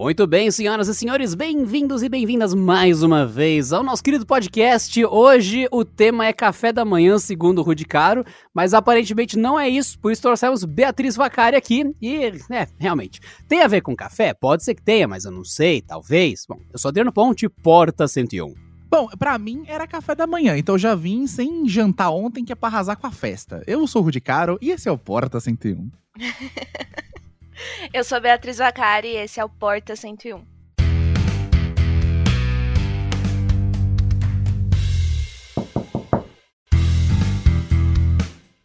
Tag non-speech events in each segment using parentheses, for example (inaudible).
Muito bem, senhoras e senhores, bem-vindos e bem-vindas mais uma vez ao nosso querido podcast. Hoje o tema é café da manhã, segundo o Rudy Caro, mas aparentemente não é isso, por isso trouxemos Beatriz Vacari aqui. E, é, realmente, tem a ver com café? Pode ser que tenha, mas eu não sei, talvez. Bom, eu sou Adriano Ponte, Porta 101. Bom, pra mim era café da manhã, então eu já vim sem jantar ontem, que é pra arrasar com a festa. Eu sou o Rudy Caro e esse é o Porta 101. (laughs) Eu sou Beatriz Vacari e esse é o Porta 101.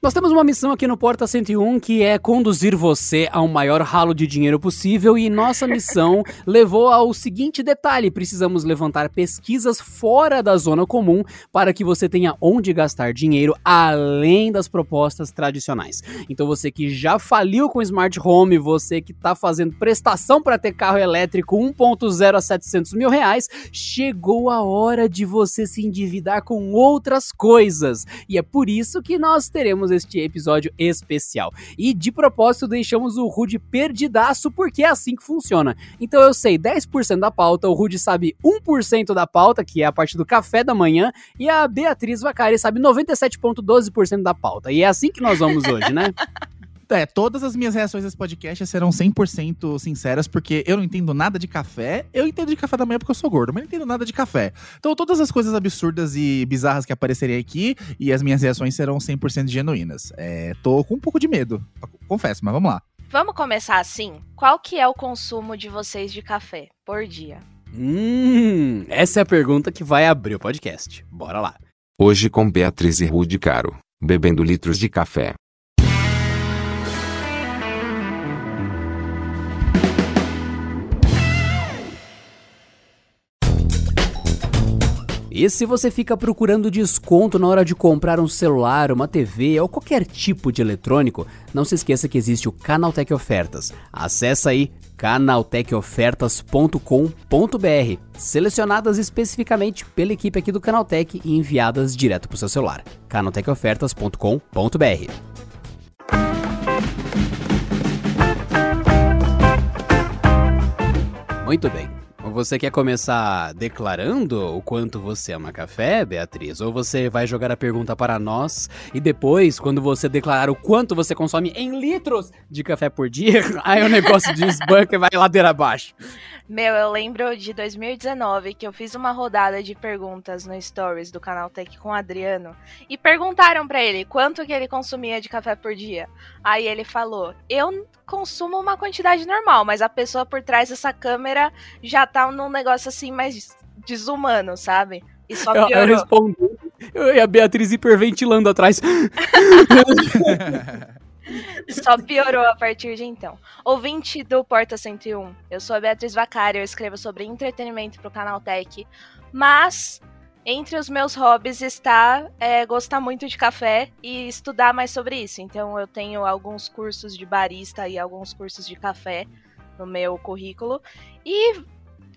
Nós temos uma missão aqui no Porta 101 que é conduzir você ao maior ralo de dinheiro possível e nossa missão (laughs) levou ao seguinte detalhe: precisamos levantar pesquisas fora da zona comum para que você tenha onde gastar dinheiro além das propostas tradicionais. Então você que já faliu com smart home, você que está fazendo prestação para ter carro elétrico 1.0 a 700 mil reais, chegou a hora de você se endividar com outras coisas e é por isso que nós teremos este episódio especial. E de propósito, deixamos o Rude perdidaço, porque é assim que funciona. Então eu sei 10% da pauta, o Rude sabe 1% da pauta, que é a parte do café da manhã, e a Beatriz Vacari sabe 97,12% da pauta. E é assim que nós vamos hoje, né? (laughs) É, todas as minhas reações a esse podcast serão 100% sinceras, porque eu não entendo nada de café. Eu entendo de café da manhã porque eu sou gordo, mas não entendo nada de café. Então, todas as coisas absurdas e bizarras que aparecerem aqui e as minhas reações serão 100% genuínas. É, tô com um pouco de medo, confesso, mas vamos lá. Vamos começar assim? Qual que é o consumo de vocês de café por dia? Hum, essa é a pergunta que vai abrir o podcast. Bora lá. Hoje com Beatriz e Rude Caro, bebendo litros de café. E se você fica procurando desconto na hora de comprar um celular, uma TV ou qualquer tipo de eletrônico, não se esqueça que existe o Canaltech Ofertas. Acesse aí canaltechofertas.com.br, selecionadas especificamente pela equipe aqui do Canaltech e enviadas direto para o seu celular. canaltechofertas.com.br. Muito bem. Você quer começar declarando o quanto você ama café, Beatriz? Ou você vai jogar a pergunta para nós e depois, quando você declarar o quanto você consome em litros de café por dia, (laughs) aí o negócio desbanca e vai ladeira abaixo? Meu, eu lembro de 2019 que eu fiz uma rodada de perguntas no Stories do canal Tech com o Adriano e perguntaram para ele quanto que ele consumia de café por dia. Aí ele falou: "Eu consumo uma quantidade normal, mas a pessoa por trás dessa câmera já tá num negócio assim mais desumano, sabe?" E só piorou. Eu, eu respondi. Eu e a Beatriz hiperventilando atrás. (laughs) Só piorou a partir de então. Ouvinte do Porta 101, eu sou a Beatriz Vacari, eu escrevo sobre entretenimento pro canal Tech, mas entre os meus hobbies está é, gostar muito de café e estudar mais sobre isso. Então eu tenho alguns cursos de barista e alguns cursos de café no meu currículo. E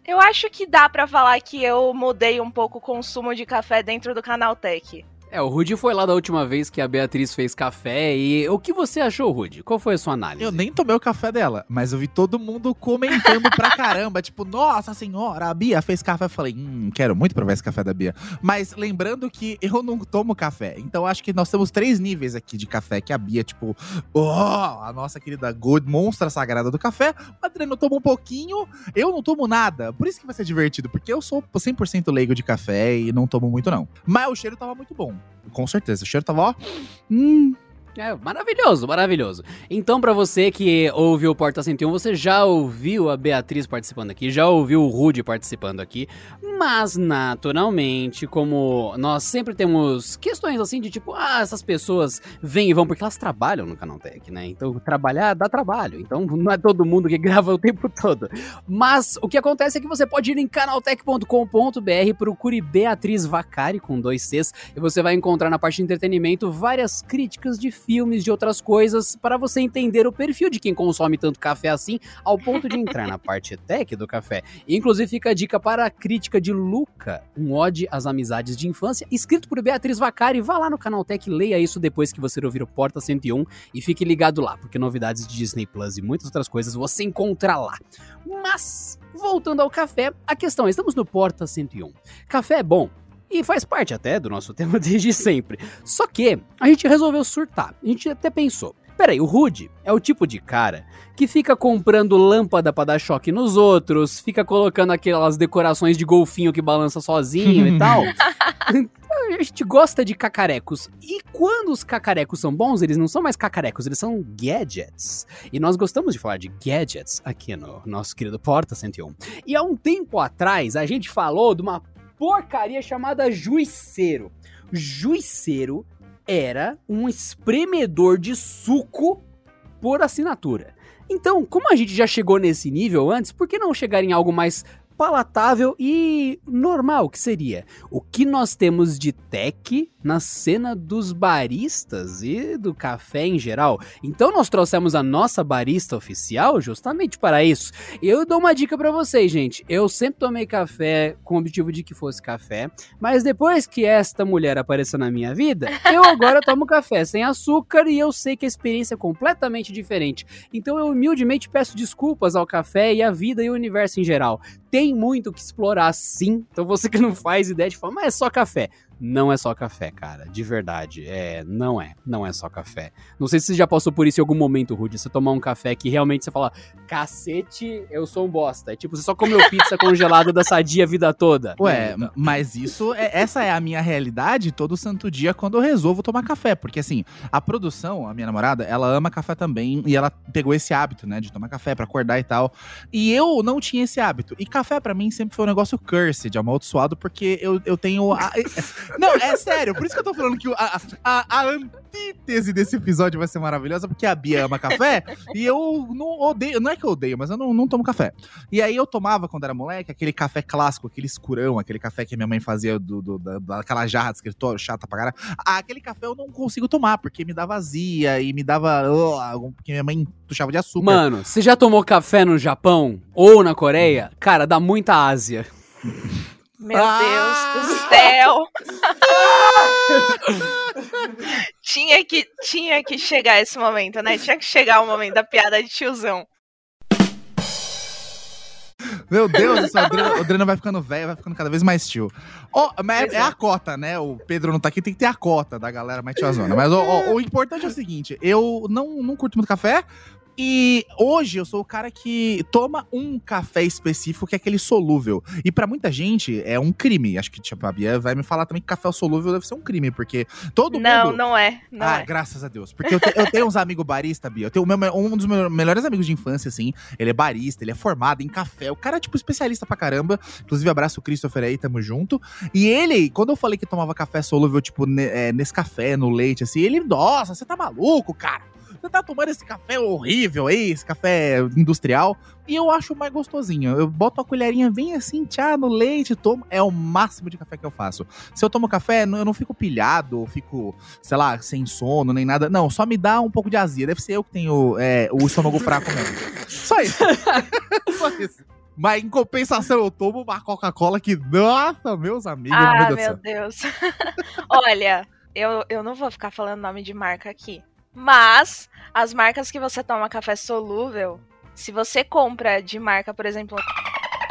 eu acho que dá para falar que eu mudei um pouco o consumo de café dentro do canal Tech. É, o Rudy foi lá da última vez que a Beatriz fez café e o que você achou, Rudy? Qual foi a sua análise? Eu nem tomei o café dela, mas eu vi todo mundo comentando pra caramba, (laughs) tipo, nossa senhora, a Bia fez café. Eu falei, hum, quero muito provar esse café da Bia. Mas lembrando que eu não tomo café, então acho que nós temos três níveis aqui de café, que a Bia, tipo, oh, a nossa querida Gold monstra sagrada do café, o Adriano toma um pouquinho, eu não tomo nada. Por isso que vai ser divertido, porque eu sou 100% leigo de café e não tomo muito não. Mas o cheiro tava muito bom. Com certeza. O cheiro tava, ó. Hum, é, maravilhoso, maravilhoso. Então, para você que ouviu o Porta 101, você já ouviu a Beatriz participando aqui, já ouviu o Rude participando aqui, mas naturalmente, como nós sempre temos questões assim de tipo, ah, essas pessoas vêm e vão porque elas trabalham no Canal Tech, né? Então, trabalhar dá trabalho. Então, (laughs) não é todo mundo que grava o tempo todo. Mas o que acontece é que você pode ir em canaltech.com.br, procure Beatriz Vacari com dois Cs, e você vai encontrar na parte de entretenimento várias críticas de filmes, de outras coisas, para você entender o perfil de quem consome tanto café assim, ao ponto de entrar na (laughs) parte tech do café. Inclusive fica a dica para a crítica de Luca, um ode às amizades de infância, escrito por Beatriz Vacari. Vá lá no canal Tech, leia isso depois que você ouvir o Porta 101 e fique ligado lá, porque novidades de Disney Plus e muitas outras coisas você encontra lá. Mas, voltando ao café, a questão é, estamos no Porta 101. Café é bom, e faz parte até do nosso (laughs) tema desde sempre. Só que a gente resolveu surtar. A gente até pensou. Peraí, o Rude é o tipo de cara que fica comprando lâmpada para dar choque nos outros, fica colocando aquelas decorações de golfinho que balança sozinho e tal. (laughs) Então, a gente gosta de cacarecos. E quando os cacarecos são bons, eles não são mais cacarecos, eles são gadgets. E nós gostamos de falar de gadgets aqui no nosso querido Porta 101. E há um tempo atrás, a gente falou de uma porcaria chamada juiceiro. Juiceiro era um espremedor de suco por assinatura. Então, como a gente já chegou nesse nível antes, por que não chegar em algo mais palatável e normal, que seria o que nós temos de tech na cena dos baristas e do café em geral. Então nós trouxemos a nossa barista oficial justamente para isso. Eu dou uma dica para vocês, gente. Eu sempre tomei café com o objetivo de que fosse café, mas depois que esta mulher apareceu na minha vida, (laughs) eu agora tomo café sem açúcar e eu sei que a experiência é completamente diferente. Então eu humildemente peço desculpas ao café e à vida e ao universo em geral. Tem muito que explorar sim. Então você que não faz ideia de falar, mas é só café não é só café, cara. De verdade. É, não é. Não é só café. Não sei se você já passou por isso em algum momento, Rudy. Você tomar um café que realmente você fala, cacete, eu sou um bosta. É tipo, você só comeu pizza (laughs) congelada da sadia a vida toda. Ué, mas isso, é, essa é a minha realidade todo santo dia quando eu resolvo tomar café. Porque assim, a produção, a minha namorada, ela ama café também. E ela pegou esse hábito, né, de tomar café para acordar e tal. E eu não tinha esse hábito. E café para mim sempre foi um negócio cursed, amaldiçoado, porque eu, eu tenho. A, não, é sério, por isso que eu tô falando que a, a, a, antítese desse episódio vai ser maravilhosa, porque a Bia ama café e eu não odeio, não é que eu odeio, mas eu não, não tomo café. E aí eu tomava, quando era moleque, aquele café clássico, aquele escurão, aquele café que minha mãe fazia do, do da, daquela jarra de escritório chata pra caralho. Ah, aquele café eu não consigo tomar, porque me dá vazia e me dava. Uh, porque minha mãe puxava de açúcar. Mano, você já tomou café no Japão ou na Coreia? Cara, dá muita Ásia. (laughs) Meu ah! Deus do céu! (laughs) tinha, que, tinha que chegar esse momento, né? Tinha que chegar o momento da piada de tiozão. Meu Deus, o Adriano, o Adriano vai ficando velho, vai ficando cada vez mais tio. Oh, mas é, é, a cota, né? O Pedro não tá aqui, tem que ter a cota da galera mais tiazona. Mas oh, oh, o importante é o seguinte: eu não, não curto muito café, e hoje eu sou o cara que toma um café específico que é aquele solúvel. E para muita gente é um crime. Acho que tipo, a Bia vai me falar também que café solúvel deve ser um crime, porque todo não, mundo. Não, não é. Não ah, é. graças a Deus. Porque eu, te, eu tenho uns amigos barista, Bia. Eu tenho meu, um dos meus melhores amigos de infância, assim. Ele é barista, ele é formado em café. O cara é, tipo, especialista pra caramba. Inclusive, abraço o Christopher aí, tamo junto. E ele, quando eu falei que tomava café solúvel, tipo, é, nesse café, no leite, assim, ele, nossa, você tá maluco, cara você tá tomando esse café horrível aí, esse café industrial, e eu acho mais gostosinho. Eu boto a colherinha bem assim, tchá, no leite, tomo. É o máximo de café que eu faço. Se eu tomo café, eu não fico pilhado, fico, sei lá, sem sono, nem nada. Não, só me dá um pouco de azia. Deve ser eu que tenho é, o estômago fraco mesmo. Só isso. (laughs) só isso. Mas em compensação, eu tomo uma Coca-Cola que, nossa, meus amigos. Ah, meu Deus. Meu Deus. (laughs) Olha, eu, eu não vou ficar falando nome de marca aqui. Mas as marcas que você toma café solúvel, se você compra de marca, por exemplo,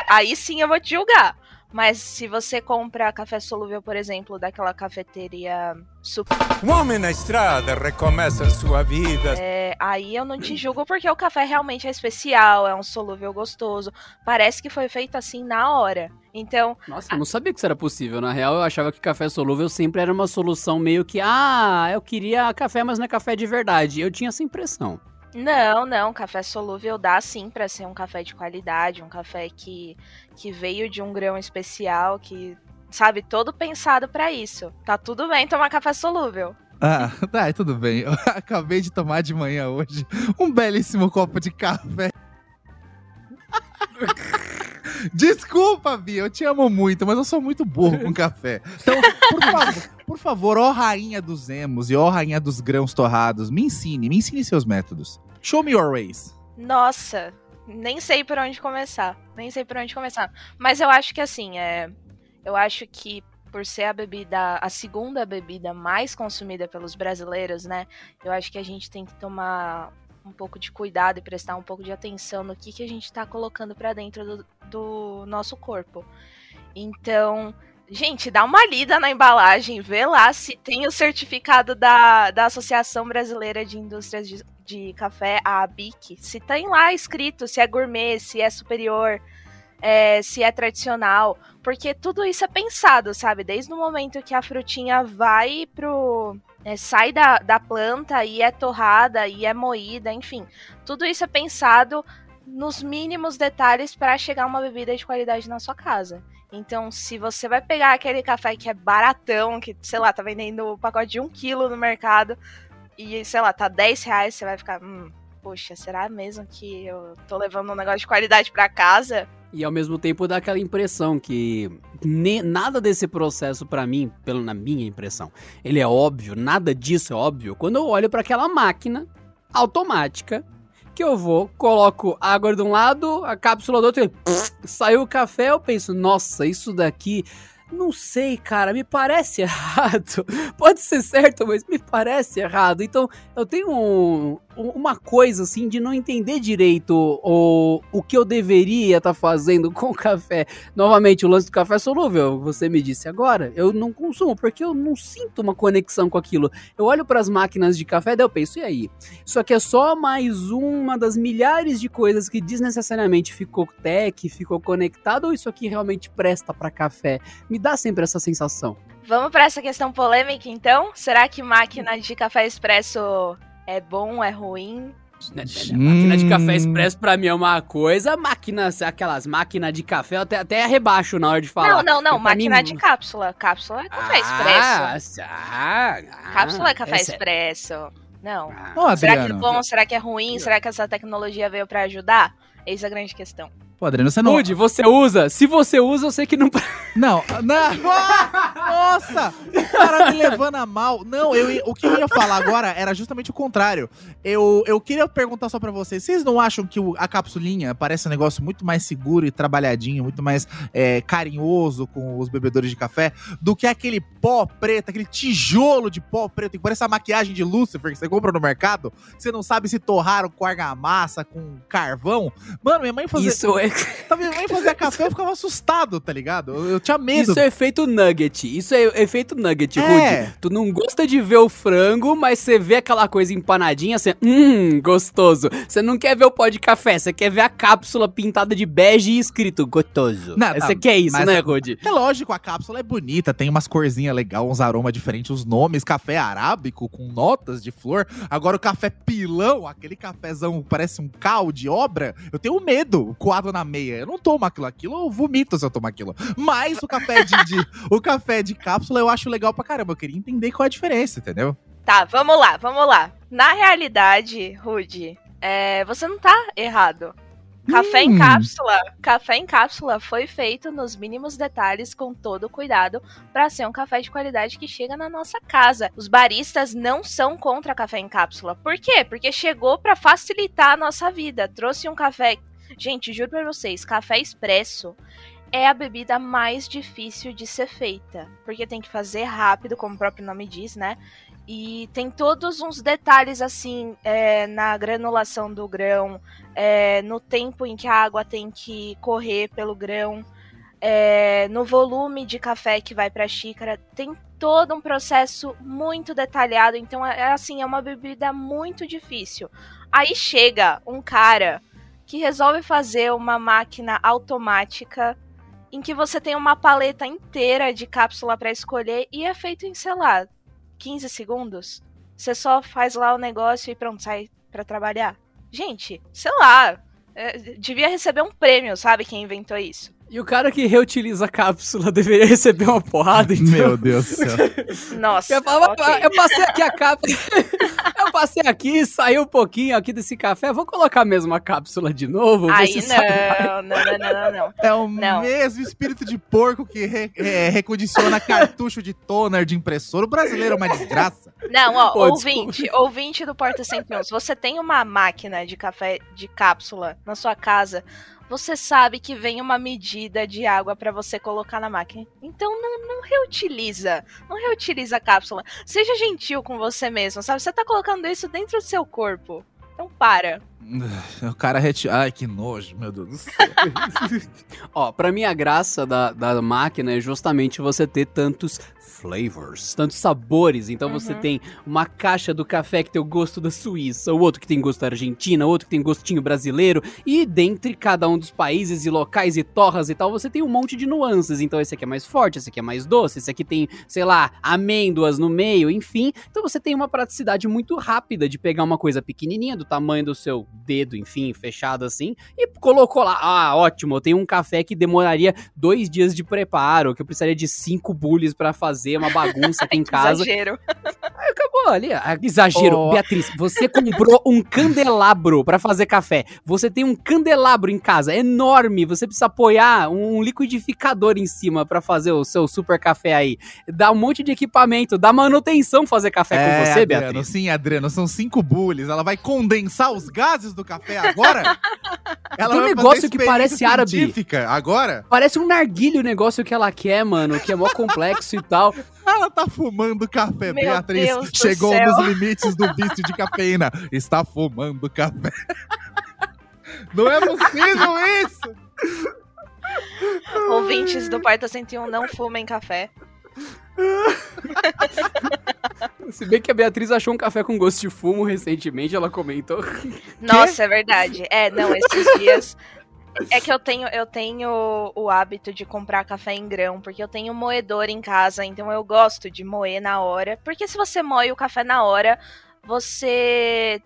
aí sim eu vou te julgar. Mas se você compra café solúvel, por exemplo, daquela cafeteria super. Um homem na estrada recomeça sua vida. É, aí eu não te julgo porque o café realmente é especial, é um solúvel gostoso. Parece que foi feito assim na hora. Então. Nossa, eu não sabia que isso era possível. Na real, eu achava que café solúvel sempre era uma solução meio que. Ah, eu queria café, mas não é café de verdade. Eu tinha essa impressão. Não, não, café solúvel dá sim para ser um café de qualidade, um café que, que veio de um grão especial, que, sabe, todo pensado para isso. Tá tudo bem tomar café solúvel. Ah, (laughs) tá, tudo bem. Eu (laughs) acabei de tomar de manhã hoje um belíssimo copo de café. Desculpa, Bia, eu te amo muito, mas eu sou muito burro com café. Então, por favor, por favor, ó rainha dos emos e ó rainha dos grãos torrados, me ensine, me ensine seus métodos. Show me your ways. Nossa, nem sei por onde começar. Nem sei por onde começar. Mas eu acho que assim, é. Eu acho que por ser a bebida, a segunda bebida mais consumida pelos brasileiros, né? Eu acho que a gente tem que tomar um pouco de cuidado e prestar um pouco de atenção no que, que a gente está colocando para dentro do, do nosso corpo. Então, gente, dá uma lida na embalagem, vê lá se tem o certificado da, da Associação Brasileira de Indústrias de, de Café, a ABIC. Se tem lá escrito se é gourmet, se é superior, é, se é tradicional. Porque tudo isso é pensado, sabe? Desde o momento que a frutinha vai pro. É, sai da, da planta e é torrada e é moída, enfim. Tudo isso é pensado nos mínimos detalhes para chegar uma bebida de qualidade na sua casa. Então, se você vai pegar aquele café que é baratão, que, sei lá, tá vendendo o pacote de um quilo no mercado, e, sei lá, tá 10 reais, você vai ficar, hum, poxa, será mesmo que eu tô levando um negócio de qualidade para casa? E ao mesmo tempo dá aquela impressão que ne, nada desse processo para mim, pelo na minha impressão, ele é óbvio, nada disso é óbvio quando eu olho para aquela máquina automática que eu vou, coloco água de um lado, a cápsula do outro, pff, saiu o café, eu penso, nossa, isso daqui não sei, cara, me parece (laughs) errado. Pode ser certo, mas me parece errado. Então, eu tenho um, uma coisa assim de não entender direito o, o que eu deveria estar tá fazendo (laughs) com o café. Novamente, o lance do café solúvel, você me disse agora, eu não consumo porque eu não sinto uma conexão com aquilo. Eu olho para as máquinas de café e eu penso, e aí? Isso aqui é só mais uma das milhares de coisas que desnecessariamente ficou tech, ficou conectado, ou isso aqui realmente presta para café? Me dá sempre essa sensação. Vamos para essa questão polêmica então? Será que máquina de café expresso é bom, é ruim. Né, né, máquina de café expresso pra mim é uma coisa, máquina, aquelas máquinas de café, eu até, até rebaixo na hora de falar. Não, não, não, máquina mim... de cápsula. Cápsula é café ah, expresso. Ah, ah, cápsula é café é expresso. Não. Ah. Será que é bom? Será que é ruim? Será que essa tecnologia veio para ajudar? Eis a grande questão. Pô, Adriano, você não. Rude, você usa? Se você usa, eu sei que não. (laughs) Não, não. Nossa! O cara me levando a mal. Não, eu, o que eu ia falar agora era justamente o contrário. Eu, eu queria perguntar só pra vocês: vocês não acham que a capsulinha parece um negócio muito mais seguro e trabalhadinho, muito mais é, carinhoso com os bebedores de café do que aquele pó preto, aquele tijolo de pó preto que parece a maquiagem de Lucifer que você compra no mercado? Você não sabe se torraram com argamassa, com carvão? Mano, minha mãe fazia. Isso é Tá minha mãe fazia café, eu ficava assustado, tá ligado? Eu, eu tinha medo. Isso é efeito nugget. Isso é efeito nugget, é. Rude. Tu não gosta de ver o frango, mas você vê aquela coisa empanadinha, você, hum, gostoso. Você não quer ver o pó de café, você quer ver a cápsula pintada de bege e escrito gostoso. Você quer isso, né, Rude? É lógico, a cápsula é bonita, tem umas corzinhas legais, uns aromas diferentes, os nomes, café arábico com notas de flor. Agora o café pilão, aquele cafezão parece um cal de obra, eu tenho medo coado na meia. Eu não tomo aquilo, aquilo eu vomito se eu tomar aquilo. Mas o café de, de (laughs) o café de cápsula eu acho legal pra caramba. Eu queria entender qual é a diferença, entendeu? Tá, vamos lá, vamos lá. Na realidade, Rude, é, você não tá errado. Café hum. em cápsula. Café em cápsula foi feito nos mínimos detalhes com todo o cuidado para ser um café de qualidade que chega na nossa casa. Os baristas não são contra café em cápsula. Por quê? Porque chegou para facilitar a nossa vida. Trouxe um café Gente, juro pra vocês, café expresso é a bebida mais difícil de ser feita. Porque tem que fazer rápido, como o próprio nome diz, né? E tem todos uns detalhes assim é, na granulação do grão, é, no tempo em que a água tem que correr pelo grão, é, no volume de café que vai para a xícara. Tem todo um processo muito detalhado. Então, é, é assim, é uma bebida muito difícil. Aí chega um cara que resolve fazer uma máquina automática em que você tem uma paleta inteira de cápsula para escolher e é feito em, sei lá, 15 segundos. Você só faz lá o negócio e pronto, sai para trabalhar. Gente, sei lá, é, devia receber um prêmio, sabe, quem inventou isso. E o cara que reutiliza a cápsula (laughs) deveria receber uma porrada, então. Meu Deus do céu. (laughs) Nossa. Eu, falava, ok. eu passei aqui a cápsula. (laughs) eu passei aqui, saiu um pouquinho aqui desse café. Vou colocar mesmo a cápsula de novo. Aí não, não, não, não, não, não. É o Não. mesmo espírito de porco que re- é, recondiciona cartucho de toner de impressora. O brasileiro é uma desgraça. Não, ó, Pô, ouvinte, ouvinte do Porta 101, se você tem uma máquina de café de cápsula na sua casa, você sabe que vem uma medida de água pra você colocar na máquina. Então não, não reutiliza, não reutiliza a cápsula. Seja gentil com você mesmo, sabe? Você tá colocando isso dentro do seu corpo. Então para. O cara reti... Ai, que nojo, meu Deus do céu. (laughs) Ó, pra mim a graça da, da máquina é justamente você ter tantos flavors, tantos sabores. Então você Uhum. tem uma caixa do café que tem o gosto da Suíça, o outro que tem gosto da Argentina, o outro que tem gostinho brasileiro. E dentre cada um dos países e locais e torras e tal, você tem um monte de nuances. Então esse aqui é mais forte, esse aqui é mais doce, esse aqui tem, sei lá, amêndoas no meio, enfim. Então você tem uma praticidade muito rápida de pegar uma coisa pequenininha, do tamanho do seu dedo, enfim, fechado assim, e colocou lá. Ah, ótimo, eu tenho um café que demoraria dois dias de preparo, que eu precisaria de cinco bullies pra fazer uma bagunça aqui em (laughs) Que casa. Exagero. Acabou ali. ah, Exagero. Oh. Beatriz, você comprou um candelabro pra fazer café. Você tem um candelabro em casa, enorme. Você precisa apoiar um liquidificador em cima pra fazer o seu super café aí. Dá um monte de equipamento, dá manutenção fazer café com você, É, Adriano, Beatriz. Sim, Adriano, são cinco bullies. Ela vai condensar os gases do café agora? (laughs) Ela Tem um negócio que parece árabe. Agora? Parece um narguilho o negócio que ela quer, mano, que é mó complexo e tal. Ela tá fumando café. Meu Beatriz Deus do chegou céu. nos limites do vício de cafeína. Está fumando café. Não é possível isso! Ouvintes do Porta 101, não fumem café. (laughs) Se bem que a Beatriz achou um café com gosto de fumo recentemente, ela comentou. (laughs) Nossa, é verdade. É, não, esses dias. É que eu tenho, eu tenho o hábito de comprar café em grão, porque eu tenho moedor em casa, então eu gosto de moer na hora. Porque se você moe o café na hora, você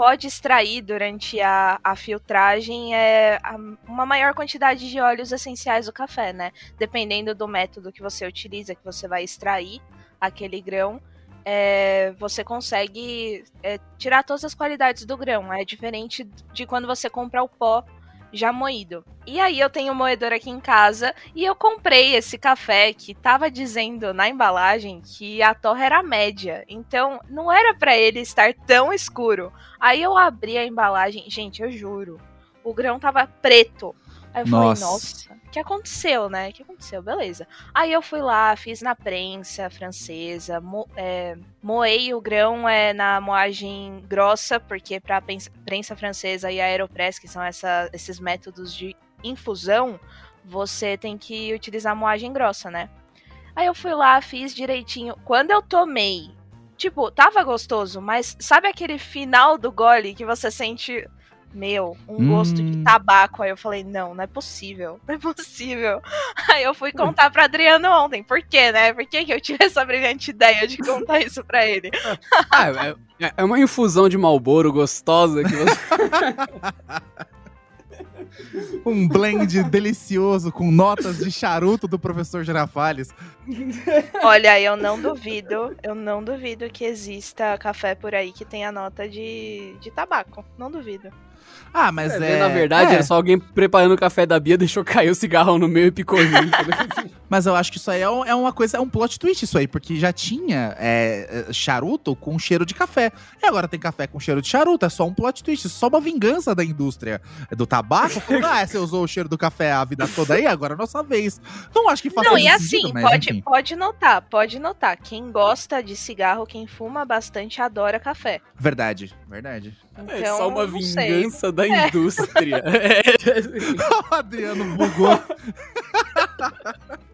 pode extrair durante a, a filtragem é, a- uma maior quantidade de óleos essenciais do café, né? Dependendo do método que você utiliza, que você vai extrair aquele grão é, você consegue é, tirar todas as qualidades do grão. É diferente de quando você compra o pó já moído. E aí eu tenho um moedor aqui em casa e eu comprei esse café que tava dizendo na embalagem que a torre era média. Então não era pra ele estar tão escuro. Aí eu abri a embalagem, gente, eu juro, o grão tava preto. Aí eu Nossa. falei, nossa, que aconteceu, né? Que aconteceu? Beleza. Aí eu fui lá, fiz na prensa francesa, mo é, moei o grão é, na moagem grossa, porque para prensa francesa e aeropress, que são essa, esses métodos de infusão, você tem que utilizar moagem grossa, né? Aí eu fui lá, fiz direitinho. Quando eu tomei, tipo, tava gostoso, mas sabe aquele final do gole que você sente, meu, um gosto de Hum. tabaco? Aí eu falei, não, não é possível, não é possível. (laughs) Aí eu fui contar pra Adriano ontem. Por quê, né? Por que, que eu tive essa brilhante ideia de contar (laughs) isso pra ele? (laughs) Ah, é, é uma infusão de Malboro gostosa que você. Um blend delicioso com notas de charuto do professor Girafales. Olha, eu não duvido, eu não duvido que exista café por aí que tenha nota de, de tabaco. Não duvido. Ah, mas É, é. Na verdade, é, era só alguém preparando o café da Bia, (laughs) deixou cair o cigarrão no meio e picou junto. né? (laughs) Mas eu acho que isso aí é, um- é uma coisa, é um plot twist isso aí, porque já tinha é, é, charuto com cheiro de café. E agora tem café com cheiro de charuto, é só um plot twist, só uma vingança da indústria do tabaco. (laughs) Falando, ah, você usou o cheiro do café a vida toda aí, agora é nossa vez. Não acho que faça Não, e assim, sentido, mas pode, enfim. pode notar, pode notar. Quem gosta de cigarro, quem fuma bastante, adora café. Verdade, verdade. Então, é só uma não sei. vingança da indústria. (laughs) É. o (laughs) Adriano bugou.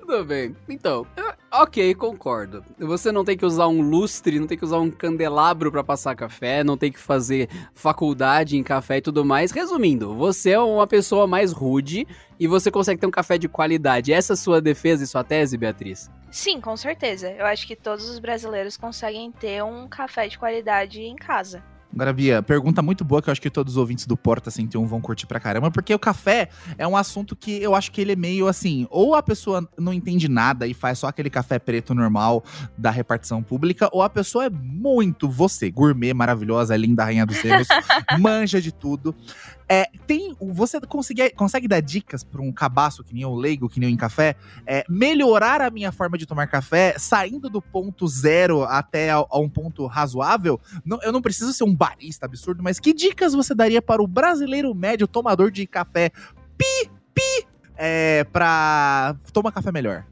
Tudo bem. Então, ok, concordo. Você não tem que usar um lustre, não tem que usar um candelabro pra passar café, não tem que fazer faculdade em café e tudo mais. Resumindo, você é uma pessoa mais rude e você consegue ter um café de qualidade. Essa é a sua defesa e sua tese, Beatriz? Sim, com certeza. Eu acho que todos os brasileiros conseguem ter um café de qualidade em casa. Agora, Bia, pergunta muito boa que eu acho que todos os ouvintes do Porta 101 vão curtir pra caramba, porque o café é um assunto que eu acho que ele é meio assim, ou a pessoa não entende nada e faz só aquele café preto normal da repartição pública, ou a pessoa é muito você, gourmet, maravilhosa, linda, rainha dos selos, (laughs) manja de tudo. É, tem, você consegue, consegue dar dicas para um cabaço que nem o leigo, que nem o em café, é, melhorar a minha forma de tomar café, saindo do ponto zero até a, a um ponto razoável? Não, eu não preciso ser um barista absurdo, mas que dicas você daria para o brasileiro médio tomador de café pi, pi, é, pra tomar café melhor?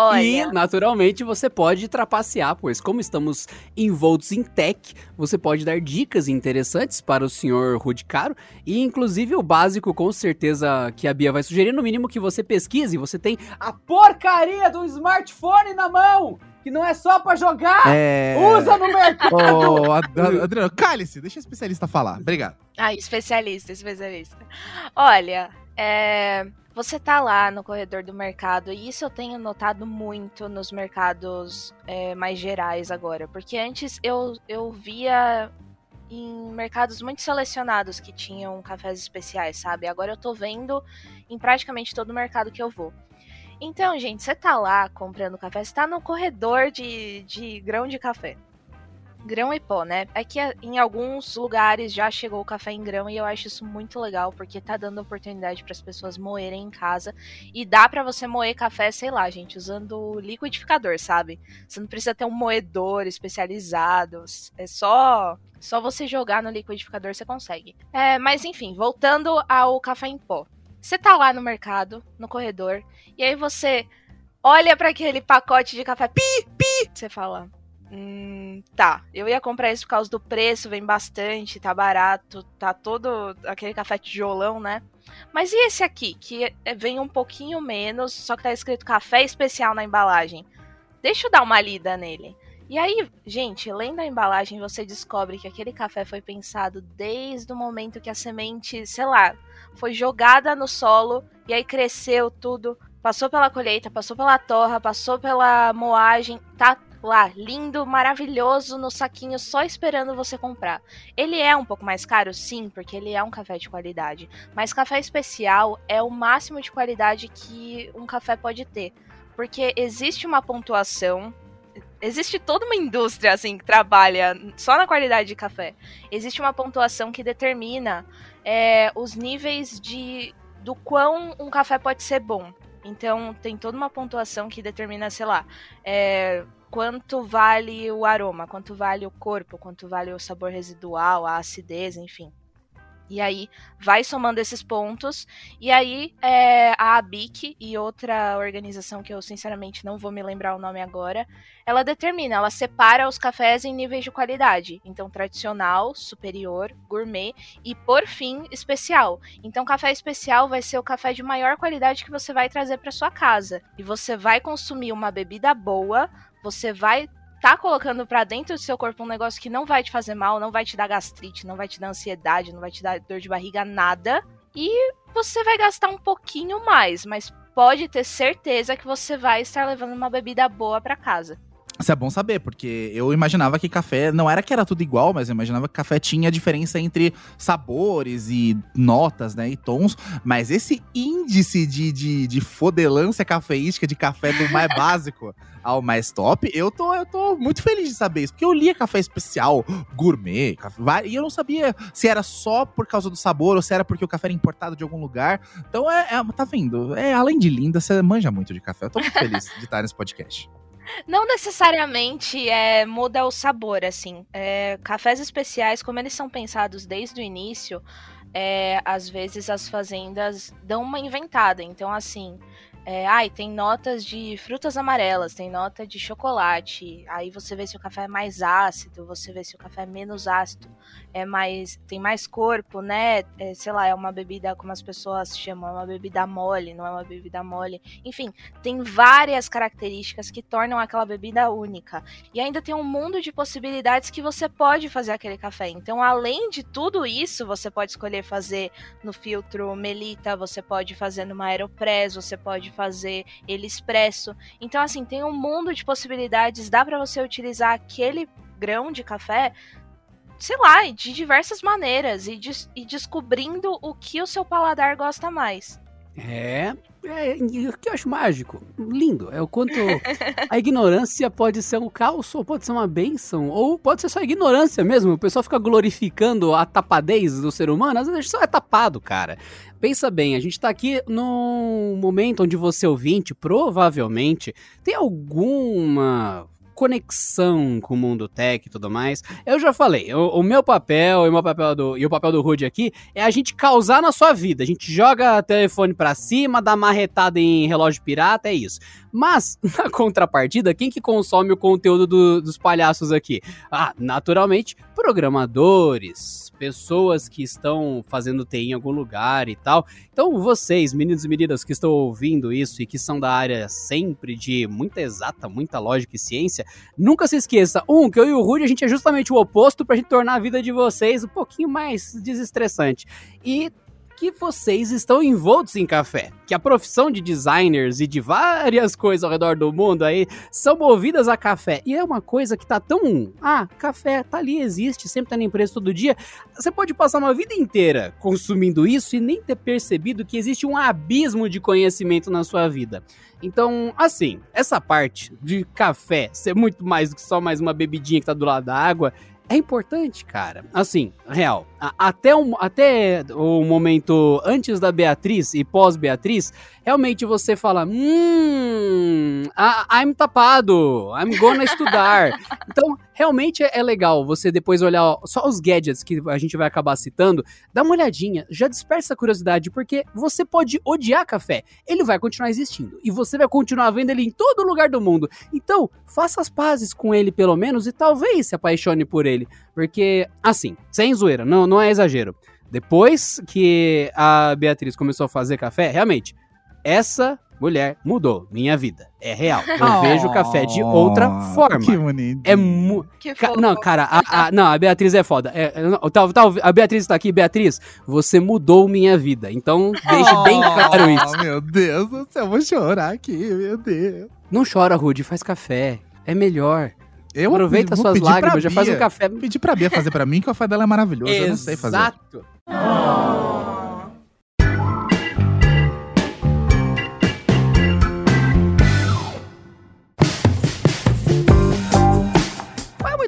Olha, E, naturalmente, você pode trapacear, pois como estamos envoltos em tech, você pode dar dicas interessantes para o senhor Rudicaro. E, inclusive, o básico, com certeza, que a Bia vai sugerir, no mínimo que você pesquise, você tem a porcaria do smartphone na mão, que não é só pra jogar, É... usa no mercado. (laughs) (laughs) Ad- Adriano, cale-se, deixa o especialista falar. Obrigado. Ah, especialista, especialista. Olha, é, você tá lá no corredor do mercado, e isso eu tenho notado muito nos mercados é, mais gerais agora. Porque antes eu, eu via em mercados muito selecionados que tinham cafés especiais, sabe? Agora eu tô vendo em praticamente todo mercado que eu vou. Então, gente, você tá lá comprando café, você tá no corredor de, de grão de café. Grão e pó, né? É que em alguns lugares já chegou o café em grão e eu acho isso muito legal, porque tá dando oportunidade para as pessoas moerem em casa. E dá para você moer café, sei lá, gente, usando liquidificador, sabe? Você não precisa ter um moedor especializado. É só. Só você jogar no liquidificador você consegue. É, mas enfim, voltando ao café em pó. Você tá lá no mercado, no corredor, e aí você olha para aquele pacote de café pi, pi, você fala, Hum, tá, eu ia comprar isso por causa do preço, vem bastante, tá barato, tá todo aquele café tijolão, né? Mas e esse aqui, que é- vem um pouquinho menos, só que tá escrito café especial na embalagem? Deixa eu dar uma lida nele. E aí, gente, lendo a embalagem, você descobre que aquele café foi pensado desde o momento que a semente, sei lá, foi jogada no solo e aí cresceu tudo, passou pela colheita, passou pela torra, passou pela moagem, tá lá, lindo, maravilhoso, no saquinho, só esperando você comprar. Ele é um pouco mais caro, sim, porque ele é um café de qualidade. Mas café especial é o máximo de qualidade que um café pode ter. Porque existe uma pontuação. Existe toda uma indústria assim que trabalha só na qualidade de café. Existe uma pontuação que determina é, os níveis de do quão um café pode ser bom. Então tem toda uma pontuação que determina, sei lá, é, quanto vale o aroma, quanto vale o corpo, quanto vale o sabor residual, a acidez, enfim. E aí vai somando esses pontos. E aí é, a ABIC e outra organização que eu sinceramente não vou me lembrar o nome agora, ela determina, ela separa os cafés em níveis de qualidade. Então, tradicional, superior, gourmet e, por fim, especial. Então, café especial vai ser o café de maior qualidade que você vai trazer para sua casa. E você vai consumir uma bebida boa, você vai tá colocando pra dentro do seu corpo um negócio que não vai te fazer mal, não vai te dar gastrite, não vai te dar ansiedade, não vai te dar dor de barriga, nada. E você vai gastar um pouquinho mais, mas pode ter certeza que você vai estar levando uma bebida boa pra casa. Isso é bom saber, porque eu imaginava que café não era que era tudo igual, mas eu imaginava que café tinha diferença entre sabores e notas, né? E tons. Mas esse índice de, de, de fodelância cafeística de café do mais (laughs) básico ao mais top, eu tô, eu tô muito feliz de saber isso. Porque eu lia café especial, gourmet, café, e eu não sabia se era só por causa do sabor ou se era porque o café era importado de algum lugar. Então é, é- tá vendo? É, além de linda, você manja muito de café. Eu tô muito feliz de estar nesse podcast. Não necessariamente é, muda o sabor, assim. É, cafés especiais, como eles são pensados desde o início, é, às vezes as fazendas dão uma inventada. Então, assim, é, ai, tem notas de frutas amarelas, tem nota de chocolate. Aí você vê se o café é mais ácido, você vê se o café é menos ácido, é mais tem mais corpo, né? É, sei lá, é uma bebida como as pessoas chamam, é uma bebida mole, não é uma bebida mole. Enfim, tem várias características que tornam aquela bebida única. E ainda tem um mundo de possibilidades que você pode fazer aquele café. Então, além de tudo isso, você pode escolher fazer no filtro Melita, você pode fazer numa Aeropress, você pode fazer ele expresso. Então, assim, tem um mundo de possibilidades. Dá para você utilizar aquele grão de café sei lá, de diversas maneiras e, des e descobrindo o que o seu paladar gosta mais. É, é, o que eu acho mágico, lindo, é o quanto a ignorância pode ser um caos, ou pode ser uma benção, ou pode ser só ignorância mesmo. O pessoal fica glorificando a tapadez do ser humano, às vezes só é tapado, cara. Pensa bem, a gente tá aqui num momento onde você ouvinte provavelmente tem alguma conexão com o mundo tech e tudo mais. Eu já falei, o, o meu papel e o meu papel do e o papel do Rude aqui é a gente causar na sua vida. A gente joga telefone para cima, dá marretada em relógio pirata, é isso. Mas, (laughs) na contrapartida, quem que consome o conteúdo do, dos palhaços aqui? Ah, naturalmente, programadores, pessoas que estão fazendo TI em algum lugar e tal. Então, vocês, meninos e meninas que estão ouvindo isso e que são da área sempre de muita exata, muita lógica e ciência, nunca se esqueça, um, que eu e o Rudy, a gente é justamente o oposto pra gente tornar a vida de vocês um pouquinho mais desestressante. E que vocês estão envoltos em café. Que a profissão de designers e de várias coisas ao redor do mundo aí são movidas a café. E é uma coisa que tá tão. Ah, café tá ali, existe, sempre tá na empresa todo dia. Você pode passar uma vida inteira consumindo isso e nem ter percebido que existe um abismo de conhecimento na sua vida. Então, assim, essa parte de café ser muito mais do que só mais uma bebidinha que tá do lado da água é importante, cara. Assim, real. Até, o, até o momento antes da Beatriz e pós-Beatriz, realmente você fala: Hum, I- I'm tapado, I'm gonna estudar. (laughs) Então, realmente é, é legal você depois olhar só os gadgets que a gente vai acabar citando, dá uma olhadinha, já dispersa a curiosidade, porque você pode odiar café, ele vai continuar existindo e você vai continuar vendo ele em todo lugar do mundo. Então, faça as pazes com ele pelo menos e talvez se apaixone por ele, porque assim, sem zoeira, não, não é exagero. Depois que a Beatriz começou a fazer café, realmente, essa mulher mudou minha vida. É real. Eu (laughs) vejo o café de outra Oh, forma. Que bonito. É mu Que Ca- não, cara, a, a- não, a Beatriz é foda. É, não, tal- tal- a Beatriz tá aqui. Beatriz, você mudou minha vida. Então, deixe (laughs) bem claro isso. Oh, meu Deus do céu, eu vou chorar aqui, meu Deus. Não chora, Rude, faz café. É melhor. Eu Aproveita vou suas lágrimas, já faz um café. Pedir pra Bia fazer pra mim, que o café dela é maravilhoso. Eu não sei fazer. Exato. Mas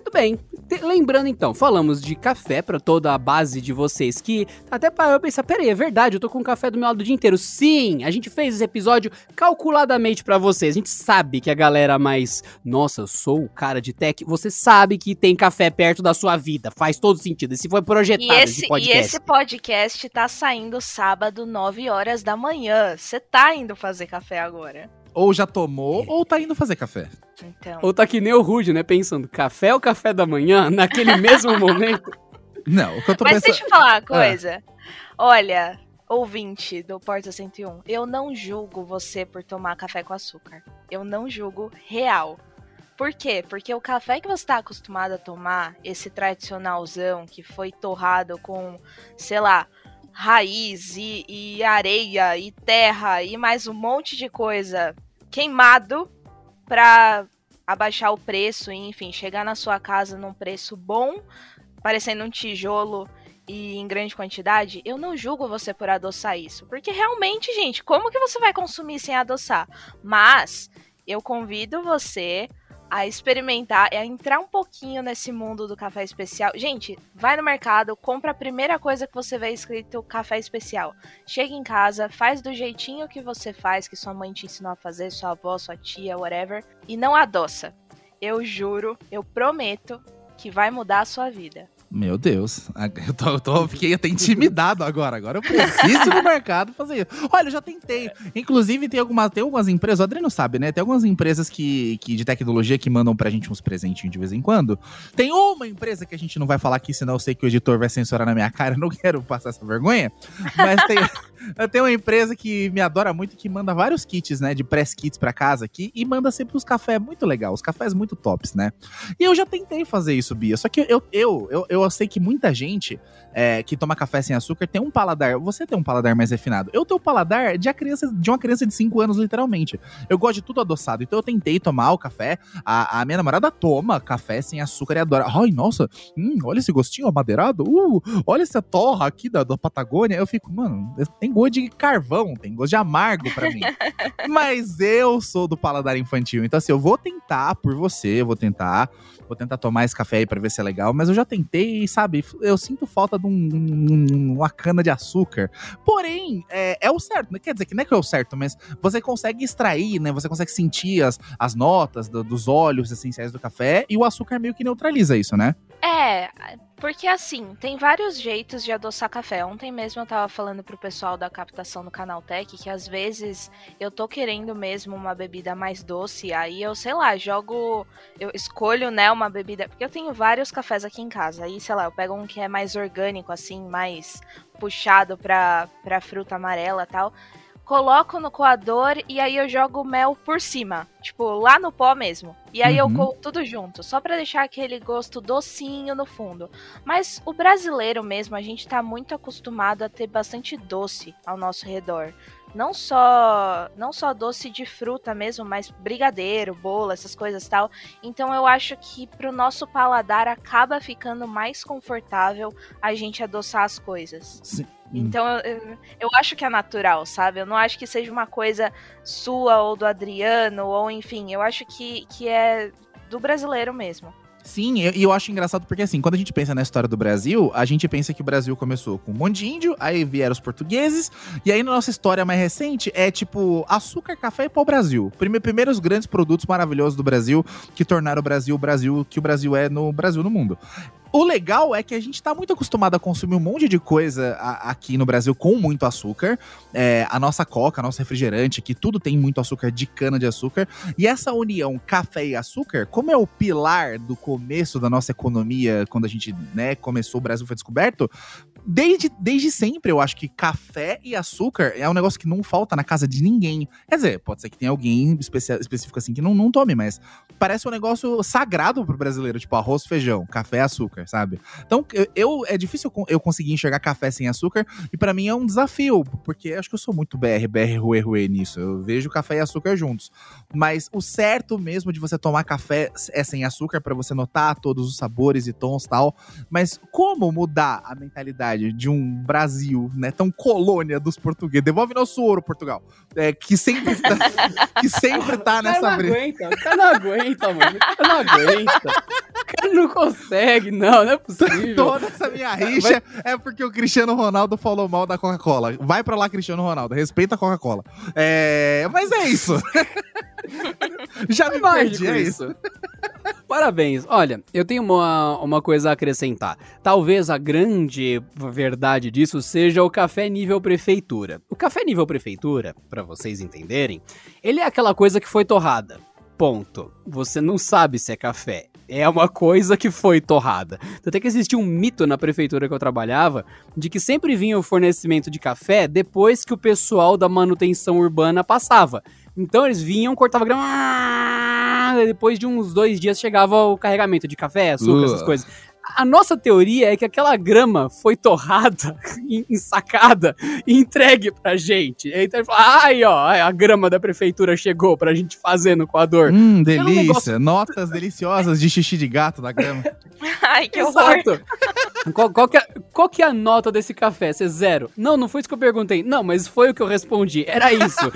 muito bem. Te- Lembrando então, falamos de café pra toda a base de vocês que até parou pra pensar, peraí, é verdade, eu tô com café do meu lado o dia inteiro. Sim, a gente fez esse episódio calculadamente pra vocês. A gente sabe que a galera mais, nossa, eu sou o cara de tech, você sabe que tem café perto da sua vida, faz todo sentido. Esse foi projetado E esse esse, e podcast. esse podcast tá saindo sábado, 9 horas da manhã. Você tá indo fazer café agora. Ou já tomou, ou tá indo fazer café. Então. Ou tá que nem o Rude, né? Pensando, café ou café da manhã, (laughs) naquele mesmo momento. Não, o que eu tô Mas pensando. deixa eu falar uma coisa. Olha, ouvinte do Porta 101, eu não julgo você por tomar café com açúcar. Eu não julgo real. Por quê? Porque o café que você está acostumado a tomar, esse tradicionalzão que foi torrado com, sei lá, raiz e, e areia e terra e mais um monte de coisa queimado pra abaixar o preço e, enfim, chegar na sua casa num preço bom, parecendo um tijolo e em grande quantidade, eu não julgo você por adoçar isso. Porque realmente, gente, como que você vai consumir sem adoçar? Mas eu convido você a experimentar, a entrar um pouquinho nesse mundo do café especial. Gente, vai no mercado, compra a primeira coisa que você vê escrito café especial. Chega em casa, faz do jeitinho que você faz, que sua mãe te ensinou a fazer, sua avó, sua tia, whatever, e não adoça. Eu juro, eu prometo que vai mudar a sua vida. Meu Deus, (laughs) eu, tô, eu tô- fiquei até intimidado agora. Agora eu preciso no mercado fazer isso. Olha, eu já tentei. Inclusive, tem algumas, tem algumas empresas, o Adriano sabe, né? Tem algumas empresas que, que, de tecnologia que mandam pra gente uns presentinhos de vez em quando. Tem uma empresa que a gente não vai falar aqui, senão eu sei que o editor vai censurar na minha cara. Eu não quero passar essa vergonha. Mas tem, (laughs) Eu tenho uma empresa que me adora muito que manda vários kits, né, de press kits pra casa aqui e manda sempre os cafés muito legal, os cafés muito tops, né? E eu já tentei fazer isso, Bia, só que eu, eu, eu, eu sei que muita gente é, que toma café sem açúcar tem um paladar, você tem um paladar mais refinado. Eu tenho o paladar de, a criança, de uma criança de 5 anos, literalmente. Eu gosto de tudo adoçado, então eu tentei tomar o café, a, a minha namorada toma café sem açúcar e adora. Ai, nossa, hum, olha esse gostinho amadeirado, uh, olha essa torra aqui da, da Patagônia. Eu fico, mano, tem gosto de carvão, tem gosto de amargo para mim. (laughs) Mas eu sou do paladar infantil, então assim, eu vou tentar por você, eu vou tentar, vou tentar tomar esse café aí pra ver se é legal, mas eu já tentei, sabe, eu sinto falta de um, uma cana de açúcar. Porém, é, é o certo, né? quer dizer que não é que é o certo, mas você consegue extrair, né, você consegue sentir as, as notas do, dos óleos essenciais do café e o açúcar meio que neutraliza isso, né? É, porque assim, tem vários jeitos de adoçar café. Ontem mesmo eu tava falando pro pessoal da captação do Canal Tech que às vezes eu tô querendo mesmo uma bebida mais doce, aí eu, sei lá, jogo, eu escolho, né, uma bebida, porque eu tenho vários cafés aqui em casa. Aí, sei lá, eu pego um que é mais orgânico assim, mais puxado pra, pra fruta amarela, tal coloco no coador e aí eu jogo mel por cima, tipo, lá no pó mesmo. E aí uhum. eu coo tudo junto, só para deixar aquele gosto docinho no fundo. Mas o brasileiro mesmo, a gente tá muito acostumado a ter bastante doce ao nosso redor. Não só, não só doce de fruta mesmo, mas brigadeiro, bolo, essas coisas tal. Então eu acho que pro nosso paladar acaba ficando mais confortável a gente adoçar as coisas. Sim. Então eu, eu acho que é natural, sabe? Eu não acho que seja uma coisa sua ou do Adriano, ou enfim, eu acho que, que é do brasileiro mesmo. Sim, e eu, eu, acho engraçado porque, assim, quando a gente pensa na história do Brasil, a gente pensa que o Brasil começou com um monte de índio, aí vieram os portugueses, e aí na nossa história mais recente é tipo açúcar, café e pau-brasil. Primeiro, primeiros grandes produtos maravilhosos do Brasil que tornaram o Brasil o Brasil que o Brasil é no Brasil no mundo. O legal é que a gente tá muito acostumado a consumir um monte de coisa aqui no Brasil com muito açúcar. É, a nossa coca, a nossa refrigerante, que tudo tem muito açúcar de cana de açúcar. E essa união café e açúcar, como é o pilar do começo da nossa economia, quando a gente né, começou, o Brasil foi descoberto, Desde, desde sempre, eu acho que café e açúcar é um negócio que não falta na casa de ninguém. Quer dizer, pode ser que tenha alguém específico assim que não, não tome, mas parece um negócio sagrado pro brasileiro, tipo arroz, feijão, café, açúcar, sabe? Então, eu, eu é difícil eu conseguir enxergar café sem açúcar, e para mim é um desafio, porque acho que eu sou muito BR, BR, ruê, ruê nisso. Eu vejo café e açúcar juntos. Mas o certo mesmo de você tomar café é sem açúcar, para você notar todos os sabores e tons tal. Mas como mudar a mentalidade? De um Brasil, né, tão colônia dos portugueses. Devolve nosso ouro, Portugal. É, que sempre tá, (laughs) que sempre tá nessa cara não aguenta, o cara não aguenta, mano. O cara não aguenta. O cara não consegue, não, não é possível. Toda essa minha rixa Vai... é porque o Cristiano Ronaldo falou mal da Coca-Cola. Vai pra lá, Cristiano Ronaldo. Respeita a Coca-Cola. É... Mas é isso. (laughs) Já me perdi, é isso. Parabéns. Olha, eu tenho uma, uma coisa a acrescentar. Talvez a grande verdade disso seja o café nível prefeitura. O café nível prefeitura, para vocês entenderem, ele é aquela coisa que foi torrada. Ponto. Você não sabe se é café. É uma coisa que foi torrada. Até que existia um mito na prefeitura que eu trabalhava de que sempre vinha o fornecimento de café depois que o pessoal da manutenção urbana passava. Então eles vinham, cortavam grama. Depois de uns dois dias chegava o carregamento de café, açúcar, essas coisas. A nossa teoria é que aquela grama foi torrada, (laughs) ensacada e entregue pra gente. Então ele fala, ai, ó, a grama da prefeitura chegou pra gente fazer no coador. Hum, delícia. Negócio... Notas deliciosas de xixi de gato da grama. (laughs) ai, que Exato. Qual, qual, que é, qual que é a nota desse café? Você é zero? Não, não foi isso que eu perguntei. Não, mas foi o que eu respondi. Era isso.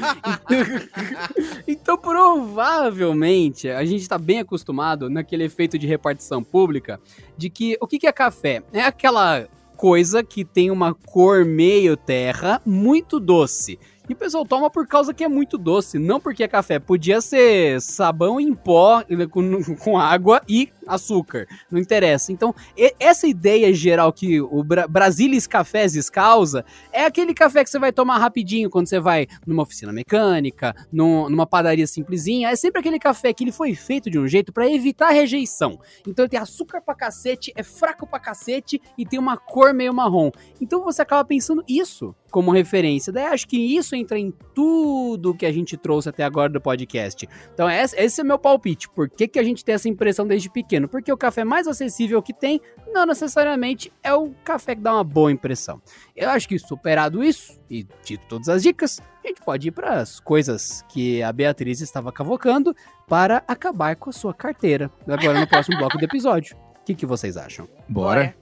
(laughs) então, provavelmente, a gente tá bem acostumado naquele efeito de repartição pública de que o que, que é café? É aquela coisa que tem uma cor meio terra, muito doce. E o pessoal toma por causa que é muito doce, não porque é café. Podia ser sabão em pó com, (laughs) com água e açúcar, não interessa. Então, e- essa ideia geral que o Bra Brasilis Cafés causa é aquele café que você vai tomar rapidinho quando você vai numa oficina mecânica, num- numa padaria simplesinha. É sempre aquele café que ele foi feito de um jeito pra evitar rejeição. Então, ele tem açúcar pra cacete, é fraco pra cacete e tem uma cor meio marrom. Então, você acaba pensando isso como referência. Daí, acho que isso entra em tudo que a gente trouxe até agora do podcast. Então, esse é meu palpite. Por que, que a gente tem essa impressão desde pequeno? Porque o café mais acessível que tem, não necessariamente é o café que dá uma boa impressão. Eu acho que superado isso, e dito todas as dicas, a gente pode ir para as coisas que a Beatriz estava cavocando para acabar com a sua carteira. Agora no próximo bloco do episódio. O que, que vocês acham? Bora.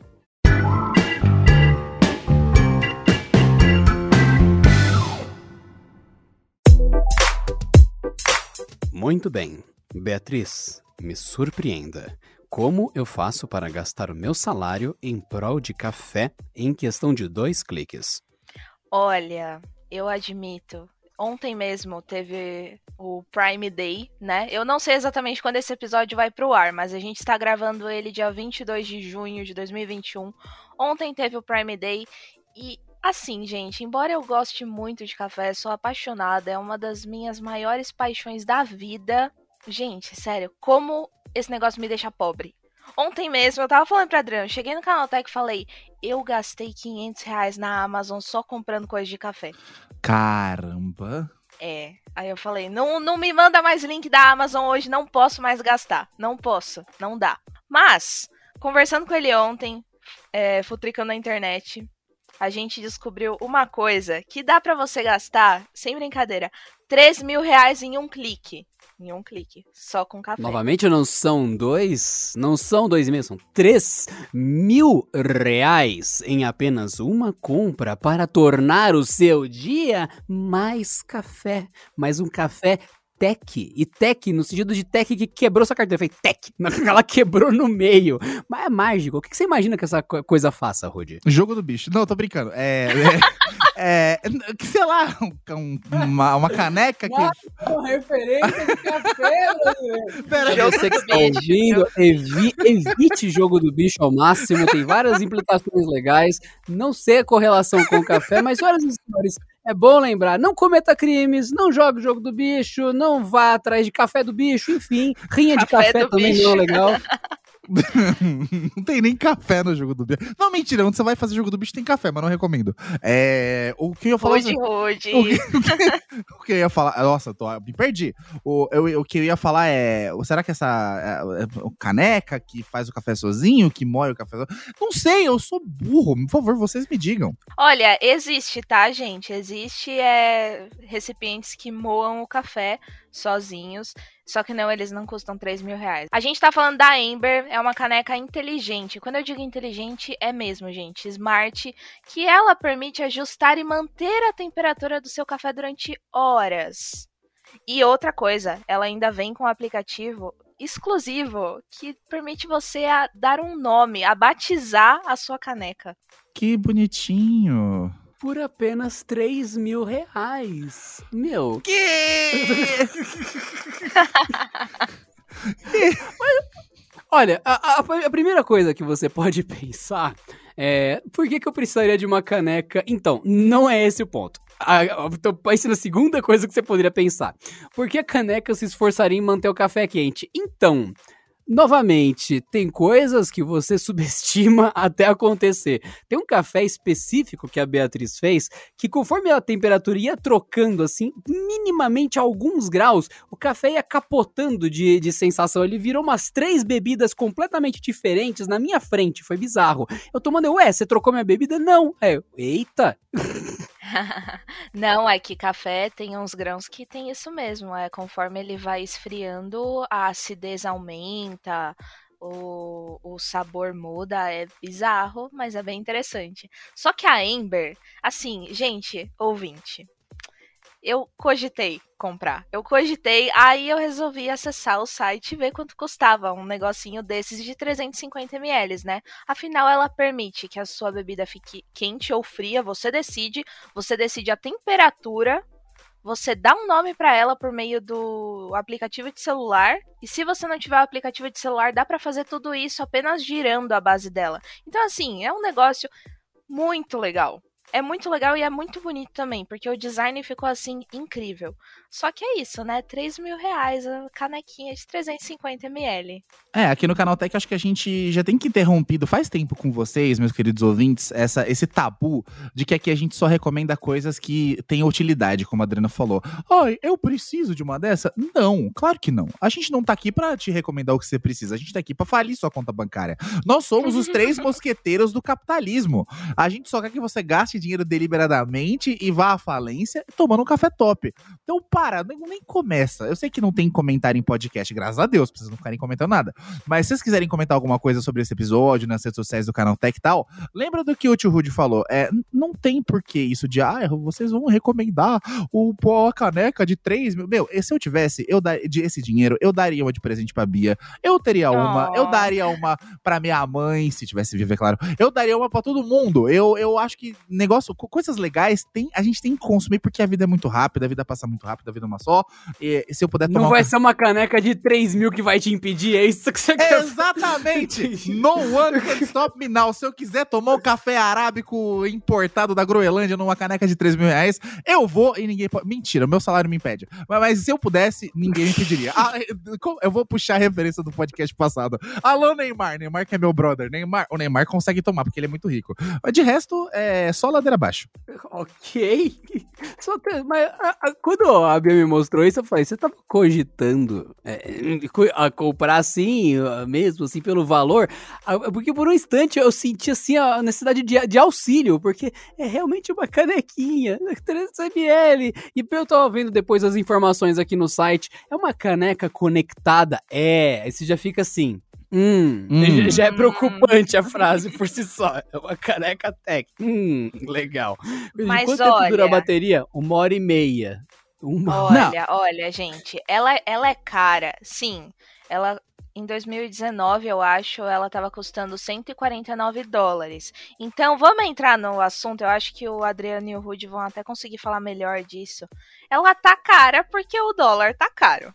Muito bem. Beatriz, me surpreenda. Como eu faço para gastar o meu salário em prol de café em questão de dois cliques? Olha, eu admito. Ontem mesmo teve o Prime Day, né? Eu não sei exatamente quando esse episódio vai pro ar, mas a gente está gravando ele dia 22 de junho de 2021. Ontem teve o Prime Day e assim, gente, embora eu goste muito de café, sou apaixonada, é uma das minhas maiores paixões da vida. Gente, sério, como esse negócio me deixa pobre. Ontem mesmo, eu tava falando pra Adriano, cheguei no Canaltech e falei, eu gastei 500 reais na Amazon só comprando coisa de café. Caramba. É. Aí eu falei, não, não me manda mais link da Amazon hoje, não posso mais gastar. Não posso, não dá. Mas, conversando com ele ontem, é, futricando na internet, a gente descobriu uma coisa que dá pra você gastar, sem brincadeira, 3 mil reais em um clique. Em um clique, só com café. Novamente, não são dois, não são dois e são três mil reais em apenas uma compra para tornar o seu dia mais café. Mais um café tech. E tech no sentido de tech que quebrou sua carteira. Foi tech. (laughs) Ela quebrou no meio. Mas é mágico. O que você imagina que essa co- coisa faça, Rudy? Jogo do bicho. Não, tô brincando. É. é, é, que sei lá, um- uma, uma caneca que. referência de café, Pera, Jogo Você que está ouvindo, evi- evite jogo do bicho ao máximo, tem várias implicações legais. Não sei a correlação com o café, mas, senhoras e senhores, é bom lembrar: não cometa crimes, não jogue o jogo do bicho, não vá atrás de café do bicho, enfim, rinha de Café também bicho. não é legal. (laughs) (laughs) não tem nem café no jogo do bicho. Não, mentira, onde você vai fazer jogo do bicho tem café, mas não recomendo. É, o que eu ia falar. Rude, rude. O que, o que eu ia falar. Nossa, tô, me perdi. O, eu- o que eu ia falar é. Será que essa é, é, caneca que faz o café sozinho, que moe o café sozinho? Não sei, eu sou burro. Por favor, vocês me digam. Olha, existe, tá, gente? Existe é, recipientes que moam o café sozinhos, só que não, eles não custam 3 mil reais. A gente tá falando da Ember, é uma caneca inteligente. Quando eu digo inteligente, é mesmo, gente, smart, que ela permite ajustar e manter a temperatura do seu café durante horas. E outra coisa, ela ainda vem com um aplicativo exclusivo que permite você dar um nome, a batizar a sua caneca. Que bonitinho. Por apenas 3 mil reais. Meu, Que? (laughs) Olha, a, a- a primeira coisa que você pode (laughs) pensar é por que, que eu precisaria de uma caneca? Então, não é esse o ponto. Tô pensando a segunda coisa que você poderia pensar. Por que a caneca se esforçaria em manter o café quente? Então, novamente, tem coisas que você (laughs) subestima até acontecer. Tem um café específico que a Beatriz fez que, conforme a temperatura ia trocando assim, minimamente alguns graus, o café ia capotando de, de sensação. Ele virou umas três bebidas completamente diferentes na minha frente. Foi bizarro. Eu tomando, ué, você trocou minha bebida? Não. É, eita. (laughs) (laughs) Não, é que café tem uns grãos que tem isso mesmo. É conforme ele vai esfriando, a acidez aumenta, o, o sabor muda. É bizarro, mas é bem interessante. Só que a Ember, assim, gente, ouvinte, eu cogitei comprar. Eu cogitei, aí eu resolvi acessar o site e ver quanto custava um negocinho desses de 350 ml, né? Afinal, ela permite que a sua bebida fique quente ou fria, você decide. Você decide a temperatura você dá um nome para ela por meio do aplicativo de celular. E se você não tiver o aplicativo de celular, dá para fazer tudo isso apenas girando a base dela. Então, assim, é um negócio muito legal. É muito legal e é muito bonito também, porque o design ficou assim incrível. Só que é isso, né? 3 mil reais a canequinha de 350 ml. É, aqui no Canal Tech acho que a gente já tem que interrompido faz tempo com vocês, meus queridos ouvintes, essa, esse tabu de que aqui a gente só recomenda coisas que têm utilidade, como a Adriana falou. Ai, eu preciso de uma dessa? Não, claro que não. A gente não tá aqui pra te recomendar o que você precisa, a gente tá aqui pra falir sua conta bancária. Nós somos os três (laughs) mosqueteiros do capitalismo. A gente só quer que você gaste dinheiro deliberadamente e vá à falência tomando um café top. Então, para, nem, nem começa. Eu sei que não tem comentário em podcast, graças a Deus, pra vocês não ficarem comentando nada. Mas se vocês quiserem comentar alguma coisa sobre esse episódio nas redes sociais do canal Tech e tal, lembra do que o Tio Rude falou. É, não tem porquê isso de, ah, vocês vão recomendar o pó, a caneca de 3 mil. Meu, se eu tivesse eu dar, de, esse dinheiro, eu daria uma de presente pra Bia. Eu teria uma, Oh. eu daria uma pra minha mãe, se tivesse vivo, é claro. Eu daria uma pra todo mundo. Eu, eu acho que negócio, co- coisas legais, tem, a gente tem que consumir porque a vida é muito rápida, a vida passa muito rápido, a vida é uma só. E, se eu puder tomar Não um vai ser uma caneca de 3 mil que vai te impedir, é isso que você quer Exatamente! (laughs) no one can stop me now. Se eu quiser tomar um café arábico importado da Groenlândia numa caneca de 3 mil reais, eu vou e ninguém pode. Mentira, meu salário me impede. Mas, mas se eu pudesse, ninguém me impediria. Ah, eu vou puxar a referência do podcast passado. Alô, Neymar. Neymar que é meu brother. Neymar, o Neymar consegue tomar, porque ele é muito rico. Mas de resto, é só ladeira abaixo. Ok. (laughs) Só tem- mas a- a- quando a Bia me mostrou isso, eu falei, você tava cogitando é, a comprar assim, mesmo assim, pelo valor? Ah, Porque por um instante eu senti assim a necessidade de, de auxílio, porque é realmente uma canequinha, 300ml. E eu tava vendo depois as informações aqui no site, é uma caneca conectada. É, aí você já fica assim. Hum, Hum. já- é preocupante a frase por si só. É uma caneca tech. Hum, legal. Mas quanto tempo dura a olha- bateria? Uma hora e meia. Uma Olha, olha, gente, ela, ela é cara, sim. Ela em 2019, eu acho, ela tava custando 149 dólares. Então, vamos entrar no assunto. Eu acho que o Adriano e o Rudy vão até conseguir falar melhor disso. Ela tá cara porque o dólar tá caro.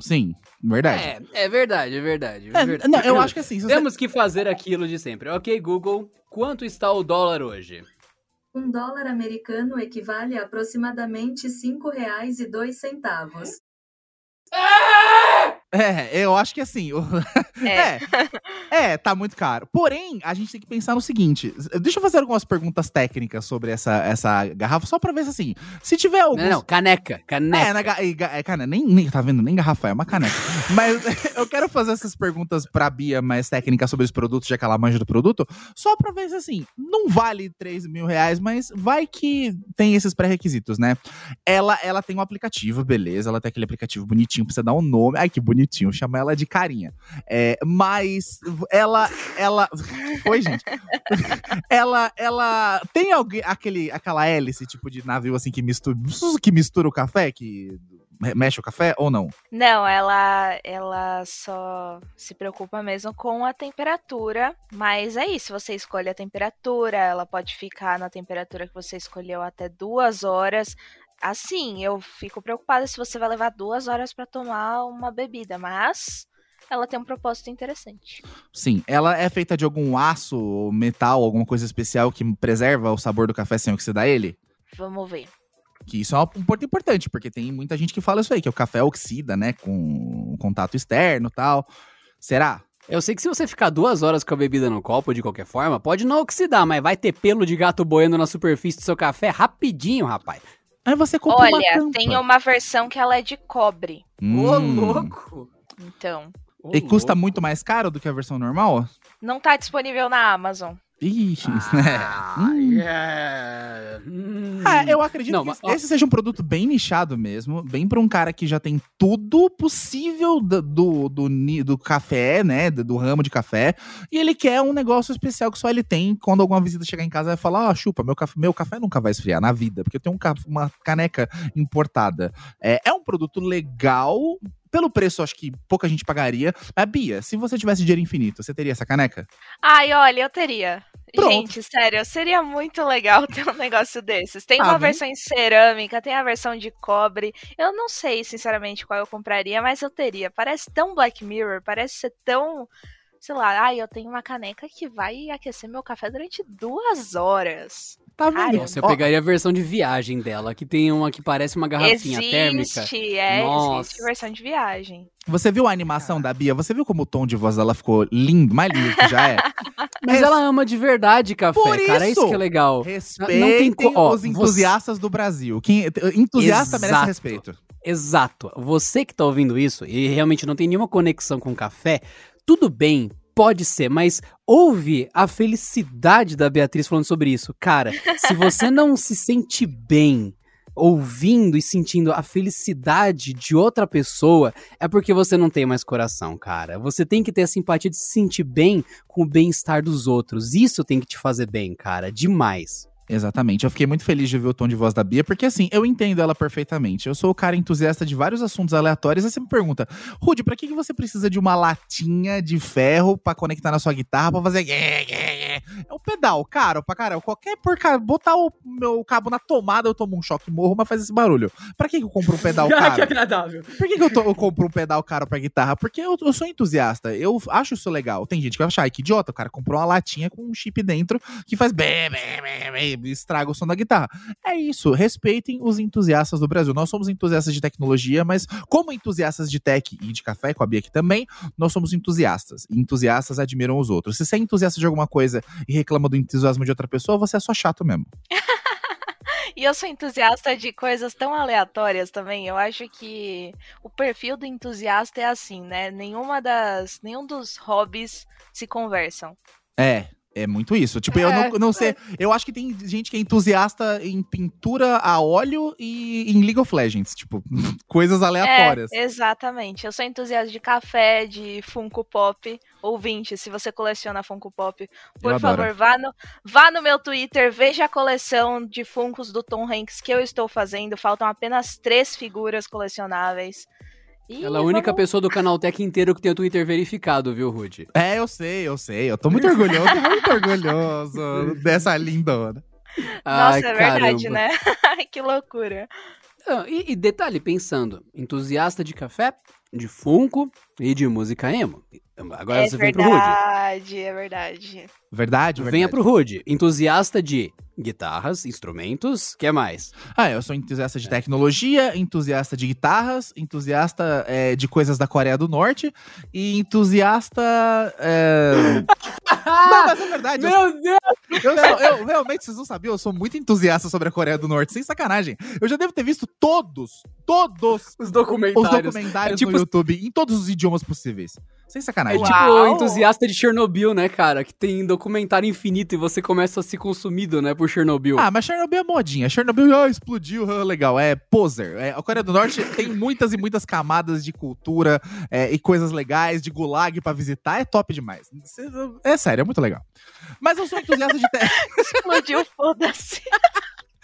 Sim, verdade. É, é verdade, é verdade. É, é verdade. não, eu acho que assim, se você- Temos que fazer aquilo de sempre. Ok, Google, quanto está o dólar hoje? Um dólar americano equivale a aproximadamente R$ 5,02. É, eu acho que assim. o- (laughs) É. É, é, tá muito caro. Porém, a gente tem que pensar no seguinte: deixa eu fazer algumas perguntas técnicas sobre essa, essa garrafa, só pra ver se assim. Se tiver alguns. Não, não, caneca, caneca. É, na, é, cara, nem, nem, tá vendo? Nem garrafa, é uma caneca. (laughs) Mas eu quero fazer essas perguntas pra Bia mais técnicas sobre os produtos, já que ela manja do produto, só pra ver se assim, não vale 3 mil reais, mas vai que tem esses pré-requisitos, né? Ela, ela tem um aplicativo, beleza, ela tem aquele aplicativo bonitinho, precisa dar um nome. Ai, que bonitinho, chama ela de carinha. É, mas ela, ela. Foi, gente. (laughs) ela, ela tem alguém, aquele, aquela hélice, tipo de navio assim que mistura, que mistura o café, que mexe o café ou não? Não, ela, ela só se preocupa mesmo com a temperatura. Mas é isso, você escolhe a temperatura, ela pode ficar na temperatura que você escolheu até duas horas. Assim, eu fico preocupada se você vai levar duas horas para tomar uma bebida, mas ela tem um propósito interessante. Sim, ela é feita de algum aço, ou metal, alguma coisa especial que preserva o sabor do café sem oxidar ele? Vamos ver. Que isso é um ponto importante, porque tem muita gente que fala isso aí, que o café oxida, né, com contato externo e tal. Será? Eu sei que se você ficar duas horas com a bebida no copo, de qualquer forma, pode não oxidar, mas vai ter pelo de gato boiando na superfície do seu café rapidinho, rapaz. Aí você compra uma Olha, tampa. tem uma versão que ela é de cobre. Ô, Hum. louco! Então, Ô, E custa louco. muito mais caro do que a versão normal? não tá disponível na Amazon. Ixi, Ah, né? Hum. yeah. Hum. Ah, eu acredito Não, que mas, ó. esse seja um produto bem nichado mesmo, bem pra um cara que já tem tudo possível do, do, do, do café, né, do, do ramo de café, e ele quer um negócio especial que só ele tem quando alguma visita chegar em casa vai falar, ó, chupa, meu café, meu café nunca vai esfriar na vida, porque eu tenho um ca- uma caneca importada. É, é um produto legal, pelo preço, acho que pouca gente pagaria. Mas, Bia, se você tivesse dinheiro infinito, você teria essa caneca? Ai, olha, eu teria. Pronto. Gente, sério, seria muito legal ter um negócio desses. Tem Ah, uma vem. versão em cerâmica, tem a versão de cobre. Eu não sei, sinceramente, qual eu compraria, mas eu teria. Parece tão Black Mirror, parece ser tão. Sei lá, ai, eu tenho uma caneca que vai aquecer meu café durante duas horas. Tá Cara, vendo? Nossa, eu pegaria a versão de viagem dela, que tem uma que parece uma garrafinha térmica. existe, é, Nossa. existe versão de viagem. Você viu a animação da Bia? Você viu como o tom de voz dela ficou lindo, mais lindo que já é? (laughs) Mas Res- ela ama de verdade café, Por cara. É isso isso! que é legal. Respeitem co- ó, os entusiastas do Brasil. Quem, entusiasta merece Exato. respeito. Exato. Você que tá ouvindo isso e realmente não tem nenhuma conexão com café, tudo bem, pode ser, mas ouve a felicidade da Beatriz falando sobre isso. Cara, se você (laughs) não se sente bem ouvindo e sentindo a felicidade de outra pessoa, é porque você não tem mais coração, cara. Você tem que ter a simpatia de se sentir bem com o bem-estar dos outros. Isso tem que te fazer bem, cara. Demais. Exatamente. Eu fiquei muito feliz de ver o tom de voz da Bia, porque assim, eu entendo ela perfeitamente. Eu sou o cara entusiasta de vários assuntos aleatórios. Aí você me pergunta, Rude, pra que, que você precisa de uma latinha de ferro pra conectar na sua guitarra pra fazer. É um pedal, caro pra caramba. Qualquer porca. Botar o meu cabo na tomada, eu tomo um choque morro, mas faz esse barulho. Pra que, que eu compro um pedal (laughs) caro? agradável. Por que, que eu, to- eu compro um pedal caro pra guitarra? Porque eu, eu sou entusiasta. Eu acho isso legal. Tem gente que vai achar, ai, que idiota. O cara comprou uma latinha com um chip dentro que faz bem, bem, e estraga o som da guitarra. É isso. Respeitem os entusiastas do Brasil. Nós somos entusiastas de tecnologia, mas como entusiastas de tech e de café, com a Bia aqui também, nós somos entusiastas. Entusiastas admiram os outros. Se você é entusiasta de alguma coisa e reclama do entusiasmo de outra pessoa, você é só chato mesmo. (laughs) E eu sou entusiasta de coisas tão aleatórias também. Eu acho que o perfil do entusiasta é assim, né? Nenhuma das. Nenhum dos hobbies se conversam. É. É muito isso. Tipo, eu É, não, não sei. Eu acho que tem gente que é entusiasta em pintura a óleo e em League of Legends. Tipo, (laughs) coisas aleatórias. É, exatamente. Eu sou entusiasta de café, de Funko Pop. Ouvinte, se você coleciona Funko Pop, por Eu adoro. favor, vá no, vá no meu Twitter, veja a coleção de Funkos do Tom Hanks que eu estou fazendo. Faltam apenas três figuras colecionáveis. E Ela é a única vamos- pessoa do Canaltech inteiro que tem o Twitter verificado, viu, Rude? É, eu sei, eu sei. Eu tô muito orgulhoso, tô muito orgulhoso (laughs) dessa lindona. Nossa, Ai, é verdade, caramba. né? (laughs) Ai, que loucura. Ah, E, e detalhe, pensando, entusiasta de café, de Funko e de música emo. Agora é você vem pro Rude. verdade, é verdade. Verdade, verdade. Venha pro Rude. Entusiasta de guitarras, instrumentos, que mais? Ah, eu sou entusiasta de tecnologia, entusiasta de guitarras, entusiasta é, de coisas da Coreia do Norte e entusiasta. É... não, mas é verdade. Eu, Meu Deus! eu sou- eu- realmente, vocês não sabiam, eu sou muito entusiasta sobre a Coreia do Norte, sem sacanagem. Eu já devo ter visto todos, todos Os os documentários. documentários É tipo- no YouTube, em todos os idiomas possíveis. Sem É sacanagem. tipo Uau! entusiasta de Chernobyl, né, cara? Que tem documentário infinito e você começa a ser consumido, né, por Chernobyl. Ah, mas Chernobyl é modinha. Chernobyl ah, explodiu, ah, legal. É poser. É, a Coreia do Norte (laughs) tem muitas e muitas camadas de cultura é, e coisas legais, de gulag pra visitar. É top demais. É sério, é muito legal. Mas eu sou entusiasta de. Te... (laughs) Explodiu, foda-se.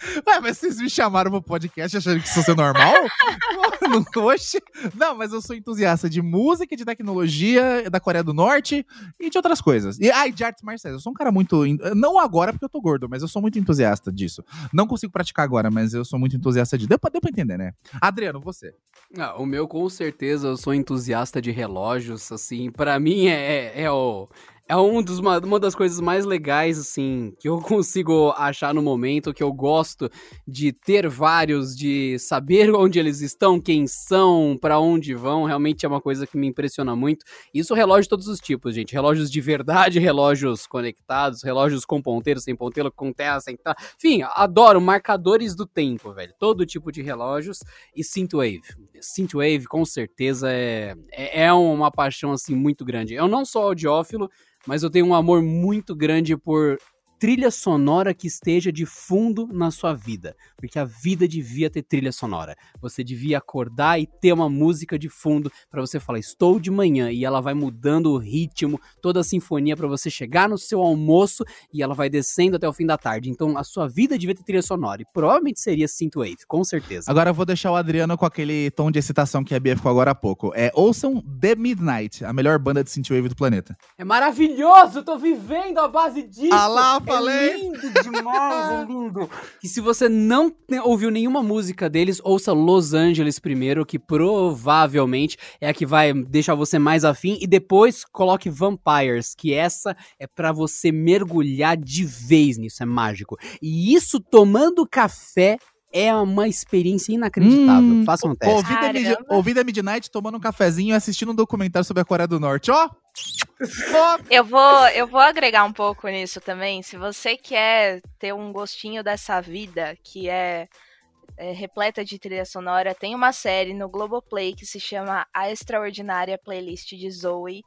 (laughs) Ué, mas vocês me chamaram pro podcast achando que isso é normal? (laughs) Não, oxe. Não, mas eu sou entusiasta de música, de tecnologia, da Coreia do Norte e de outras coisas. E, ah, e de artes marciais. Eu sou um cara muito. Não agora, porque eu tô gordo, mas eu sou muito entusiasta disso. Não consigo praticar agora, mas eu sou muito entusiasta de. Deu pra, deu pra entender, né? Adriano, você. Ah, o meu, com certeza, eu sou entusiasta de relógios, assim, pra mim é, é, é o... É um dos, uma, uma das coisas mais legais, assim, que eu (laughs) consigo achar no momento, que eu gosto de ter vários, de saber (laughs) onde eles estão, quem são, pra onde vão, realmente é uma coisa que me impressiona muito. Isso relógio de todos os tipos, gente. Relógios de verdade, (laughs) relógios conectados, relógios com ponteiro, sem ponteiro, com terra, sem. Enfim, adoro marcadores do tempo, velho. Todo tipo de relógios e Synthwave. Synthwave, com certeza, é, é, é uma paixão, assim, muito grande. Eu não sou audiófilo, mas eu tenho um amor muito grande por trilha sonora que esteja de fundo na sua vida. Porque a vida devia ter trilha sonora. Você devia acordar e ter uma música de fundo para você falar, estou de manhã, e ela vai mudando o ritmo, toda a sinfonia para você chegar no seu almoço e ela vai descendo até o fim da tarde. Então a sua vida devia ter trilha sonora. E provavelmente seria Synthwave, com certeza. Agora eu vou deixar o Adriano com aquele tom de excitação que a Bia ficou agora há pouco. É, ouçam The Midnight, a melhor banda de synthwave do planeta. É maravilhoso, tô vivendo a base disso. Ah É falei. lindo demais, é (laughs) lindo. E se você não ouviu nenhuma música deles, ouça Los Angeles primeiro, que provavelmente é a que vai deixar você mais afim, e depois coloque Vampires, que essa é pra você mergulhar de vez nisso, é mágico. E isso tomando café é uma experiência inacreditável. Hum, Faça um teste. Ouvi The, Mid- Caramba. ouvi The Midnight tomando um cafezinho e assistindo um documentário sobre a Coreia do Norte. Ó! Ó! Eu vou, eu vou agregar um pouco nisso também. Se você quer ter um gostinho dessa vida que é, é repleta de trilha sonora, tem uma série no Globoplay que se chama A Extraordinária Playlist de Zoe.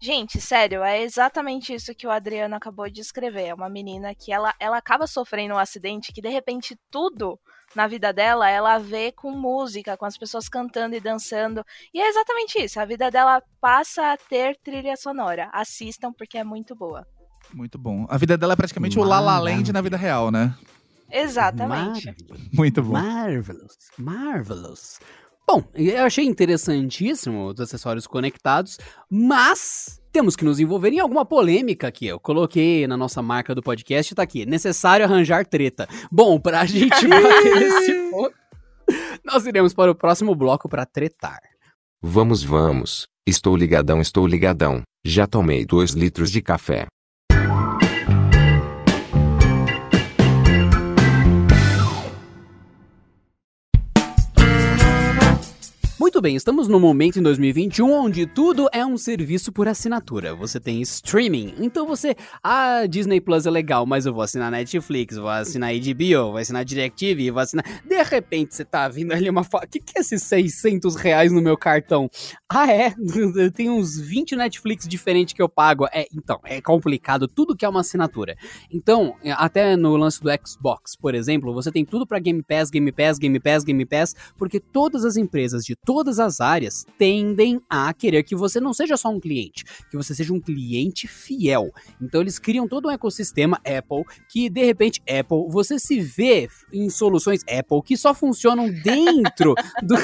Gente, sério, é exatamente isso que o Adriano acabou de escrever. É uma menina que ela, ela acaba sofrendo um acidente que de repente tudo na vida dela ela vê com música, com as pessoas cantando e dançando. E é exatamente isso. A vida dela passa a ter trilha sonora. Assistam porque é muito boa. Muito bom. A vida dela é praticamente o La La Land na vida real, né? Exatamente. Maravilhoso. Muito bom. Marvelous, marvelous. Bom, eu achei interessantíssimo os acessórios conectados, mas temos que nos envolver em alguma polêmica aqui. Eu coloquei na nossa marca do podcast, tá aqui, necessário arranjar treta. Bom, pra gente (laughs) bater nesse ponto, nós iremos para o próximo bloco para tretar. Vamos, vamos. Estou ligadão, estou ligadão. Já tomei dois litros de café. Muito bem, estamos num momento em 2021 onde tudo é um serviço por assinatura. Você tem streaming, então você. Ah, Disney Plus é legal, mas eu vou assinar Netflix, vou assinar HBO, vou assinar DirecTV, vou assinar. De repente você tá vindo ali uma. O que, que é esses 600 reais no meu cartão? Ah, é? (laughs) Eu tenho uns 20 Netflix diferentes que eu pago. É, então, é complicado tudo que é uma assinatura. Então, até no lance do Xbox, por exemplo, você tem tudo pra Game Pass, Game Pass, Game Pass, Game Pass, porque todas as empresas de todas as áreas tendem a querer que você não seja só um cliente, que você seja um cliente fiel. Então eles criam todo um ecossistema Apple que de repente Apple você se vê em soluções Apple que só funcionam (laughs) dentro do,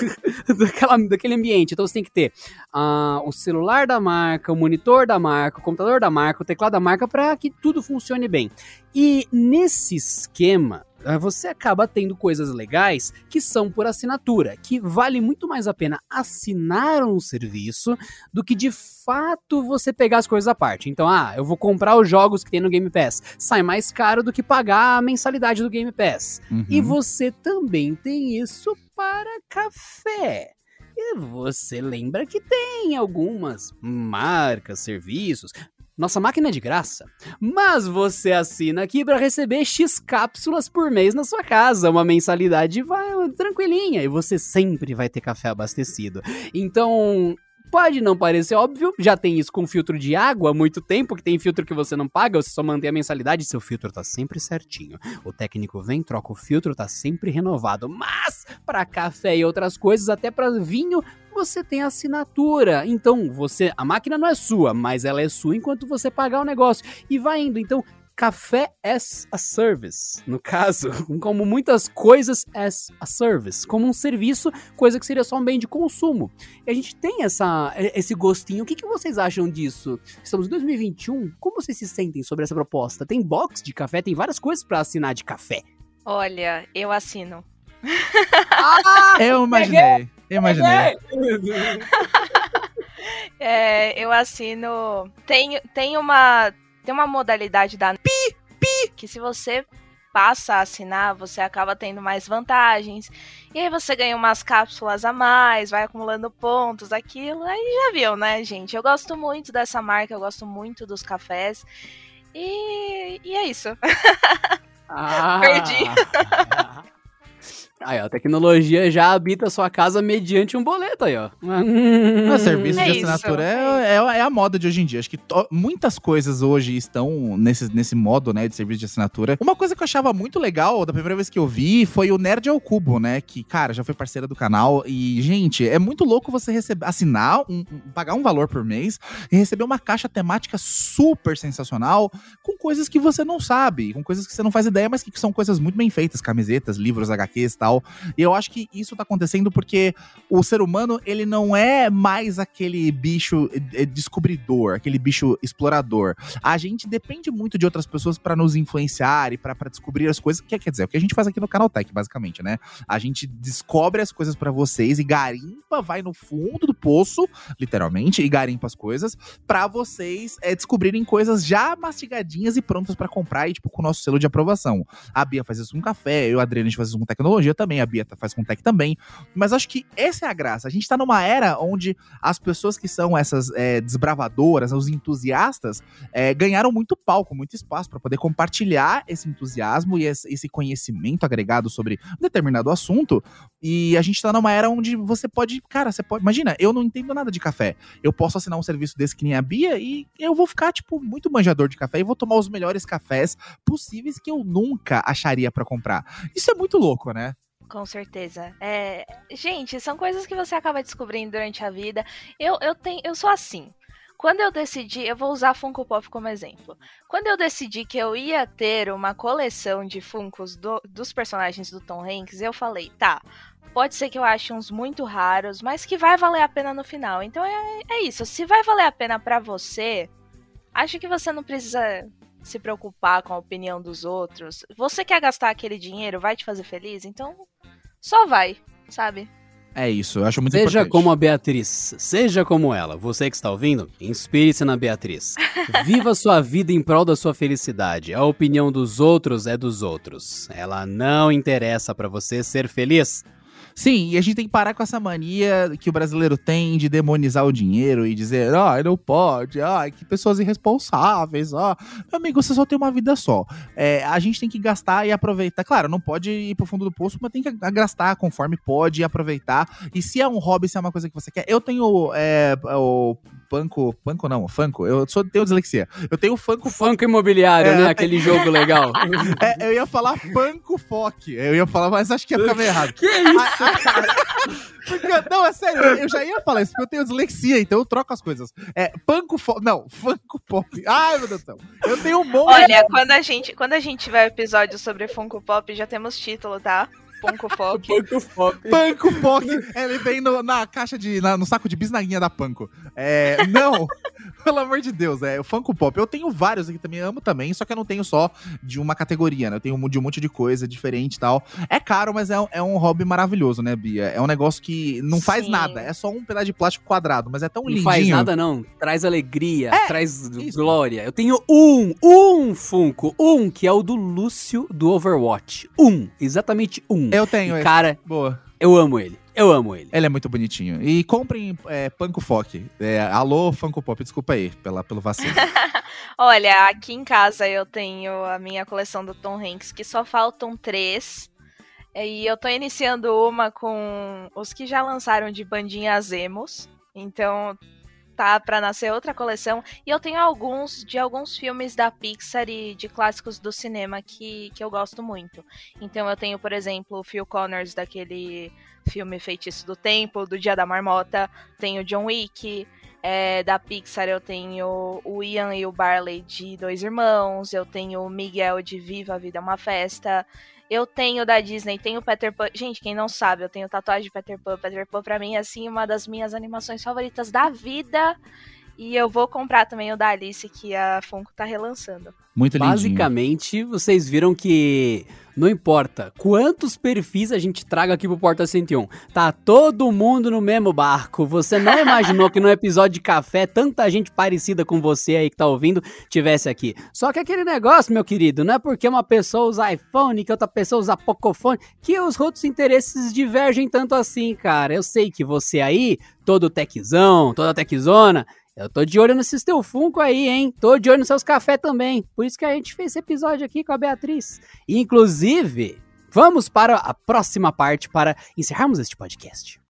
daquela, daquele ambiente. Então você tem que ter ah, o celular da marca, o monitor da marca, o computador da marca, o teclado da marca para que tudo funcione bem. E nesse esquema você acaba tendo coisas legais que são por assinatura, que vale muito mais a pena assinar um serviço do que de fato você pegar as coisas à parte. Então, ah, eu vou comprar os jogos que tem no Game Pass. Sai mais caro do que pagar a mensalidade do Game Pass. Uhum. E você também tem isso para café. E você lembra que tem algumas marcas, serviços. Nossa máquina é de graça, mas você assina aqui para receber X cápsulas por mês na sua casa, uma mensalidade vai tranquilinha e você sempre vai ter café abastecido. Então, Pode não parecer óbvio, já tem isso com filtro de água há muito tempo, que tem filtro que você não paga, você só mantém a mensalidade seu filtro tá sempre certinho. O técnico vem, troca o filtro, tá sempre renovado. Mas, para café e outras coisas, até para vinho, você tem assinatura. Então, você, a máquina não é sua, mas ela é sua enquanto você pagar o negócio. E vai indo. Então, café as a service, no caso, (laughs) como muitas coisas as a service, como um serviço, coisa que seria só um bem de consumo. E a gente tem essa, esse gostinho. O que, que vocês acham disso? Estamos em 2021. Como vocês se sentem sobre essa proposta? Tem box de café, tem várias coisas para assinar de café. Olha, eu assino. Eu imaginei. Eu (laughs) imaginei. É, eu assino. Tem, tem uma. Tem uma modalidade da pi, pi, que se você passa a assinar, você acaba tendo mais vantagens. E aí você ganha umas cápsulas a mais, vai acumulando pontos, aquilo. Aí já viu, né, gente? Eu gosto muito dessa marca, eu gosto muito dos cafés. E, e é isso. (laughs) Ah, Perdi. (laughs) Aí, ó, a tecnologia já habita a sua casa mediante um boleto aí, ó. (laughs) O serviço É de assinatura é é, é, é a moda de hoje em dia. Acho que to- muitas coisas hoje estão nesse, nesse modo, né, de serviço de assinatura. Uma coisa que eu achava muito legal, da primeira vez que eu vi, foi o Nerd ao Cubo, né? Que, cara, já foi parceira do canal. E, gente, é muito louco você receber, assinar, um- um- pagar um valor por mês e receber uma caixa temática super sensacional com coisas que você não sabe, com coisas que você não faz ideia, mas que são coisas muito bem feitas, camisetas, livros, HQs e tal. E eu acho que isso tá acontecendo porque o ser humano, ele não é mais aquele bicho eh, eh, descobridor, aquele bicho explorador. A gente depende muito de outras pessoas pra nos influenciar e pra descobrir as coisas, que quer dizer, é o que a gente faz aqui no Canaltech, basicamente, né? A gente descobre as coisas pra vocês e garimpa, vai no fundo do poço, literalmente, e garimpa as coisas pra vocês eh, descobrirem coisas já mastigadinhas e prontas pra comprar e tipo com o nosso selo de aprovação. A Bia faz isso com café, eu a Adriana a gente faz isso com tecnologia também, a Bia faz com tech também. Mas acho que essa é a graça. A gente tá numa era onde as pessoas que são essas é, desbravadoras, os entusiastas, é, ganharam muito palco, muito espaço para poder compartilhar esse entusiasmo e esse esse conhecimento agregado sobre um determinado assunto. E a gente tá numa era onde você pode, cara, você pode, imagina, eu não entendo nada de café. Eu posso assinar um serviço desse que nem a Bia e eu vou ficar tipo muito manjador de café e vou tomar os melhores cafés possíveis que eu nunca acharia para comprar. Isso é muito louco, né? Com certeza. É, gente, são coisas que você acaba descobrindo durante a vida. Eu, eu, tenho, eu sou assim. Quando eu decidi, eu vou usar Funko Pop como exemplo. Quando eu decidi que eu ia ter uma coleção de Funkos do- dos personagens do Tom Hanks, eu falei, tá, pode ser que eu ache uns muito raros, mas que vai valer a pena no final. Então é, é isso. Se vai valer a pena pra você, acho que você não precisa se preocupar com a opinião dos outros. Você quer gastar aquele dinheiro, vai te fazer feliz? Então só vai, sabe? É isso, eu acho muito Seja importante. como a Beatriz, seja como ela. Você que está ouvindo, inspire-se na Beatriz. (laughs) Viva sua vida em prol da sua felicidade. A opinião dos outros é dos outros. Ela não interessa pra você ser feliz. Sim, e a gente tem que parar com essa mania que o brasileiro tem de demonizar o dinheiro e dizer, ah, não pode, ah, que pessoas irresponsáveis, ó. Meu amigo, você só tem uma vida só. É, a gente tem que gastar e aproveitar. Claro, não pode ir pro fundo do poço, mas tem que gastar conforme pode e aproveitar. E se é um hobby, se é uma coisa que você quer. Eu tenho é, o Panco. Panco não, Funko. Eu sou, tenho dislexia. Eu tenho o Funko Funko imobiliário, É, né? Aquele jogo legal. (laughs) É, eu ia falar Panco Foque. Eu ia falar, mas acho que ia ficar meio errado. (laughs) que isso? (laughs) Porque, não, é sério, eu já ia falar isso, porque eu tenho dislexia, então eu troco as coisas. É, Panco. Não, Funko Pop. Ai, meu Deus do céu. Eu tenho um monte. Olha, quando a gente, quando a gente tiver episódio sobre Funko Pop, já temos título, tá? Funko Pop. Funko Pop. Panco Foque. Ele vem no- na caixa de. na- no saco de bisnaguinha da Panco. É, não, (laughs) pelo amor de Deus, é o Funko Pop. Eu tenho vários aqui também, amo também, só que eu não tenho só de uma categoria, né? Eu tenho de um monte de coisa diferente e tal. É caro, mas é, um- é um hobby maravilhoso, né, Bia? É um negócio que não faz Sim. nada, é só um pedaço de plástico quadrado, mas é tão Não lindinho. faz nada, não. Traz alegria, traz isso. glória. Eu tenho um, um Funko, um, que é o do Lúcio do Overwatch. Um, exatamente um. Eu tenho E, esse. cara, Boa. eu amo ele. Eu amo ele. Ele é muito bonitinho. E comprem é, Panko Foque. É, alô, Funko Pop, desculpa aí pela, pelo vacilo. (laughs) Olha, aqui em casa eu tenho a minha coleção do Tom Hanks, que só faltam três. E eu tô iniciando uma com os que já lançaram de bandinhas emos. Então tá pra nascer outra coleção. E eu tenho alguns de alguns filmes da Pixar e de clássicos do cinema que, que eu gosto muito. Então eu tenho, por exemplo, o Phil Connors daquele filme Feitiço do Tempo, do Dia da Marmota. Tenho John Wick. É, da Pixar eu tenho o Ian e o Barley de Dois Irmãos, eu tenho o Miguel de Viva a Vida é uma Festa, eu tenho da Disney, tenho o Peter Pan. Gente, quem não sabe, eu tenho tatuagem de Peter Pan. Peter Pan pra mim é assim uma das minhas animações favoritas da vida. E eu vou comprar também o da Alice que a Funko tá relançando. Muito lindinho. Basicamente, vocês viram que não importa quantos perfis a gente traga aqui pro Porta 101, tá todo mundo no mesmo barco. Você não imaginou que no episódio de café tanta gente parecida com você aí que tá ouvindo tivesse aqui. Só que aquele negócio, meu querido, não é porque uma pessoa usa iPhone, que outra pessoa usa Pocophone, que os outros interesses divergem tanto assim, cara. Eu sei que você aí, todo techzão, toda techzona, eu tô de olho nesses teu Funko aí, hein? Tô de olho nos seus cafés também. Por isso que a gente fez esse episódio aqui com a Beatriz. Inclusive, vamos para a próxima parte para encerrarmos este podcast.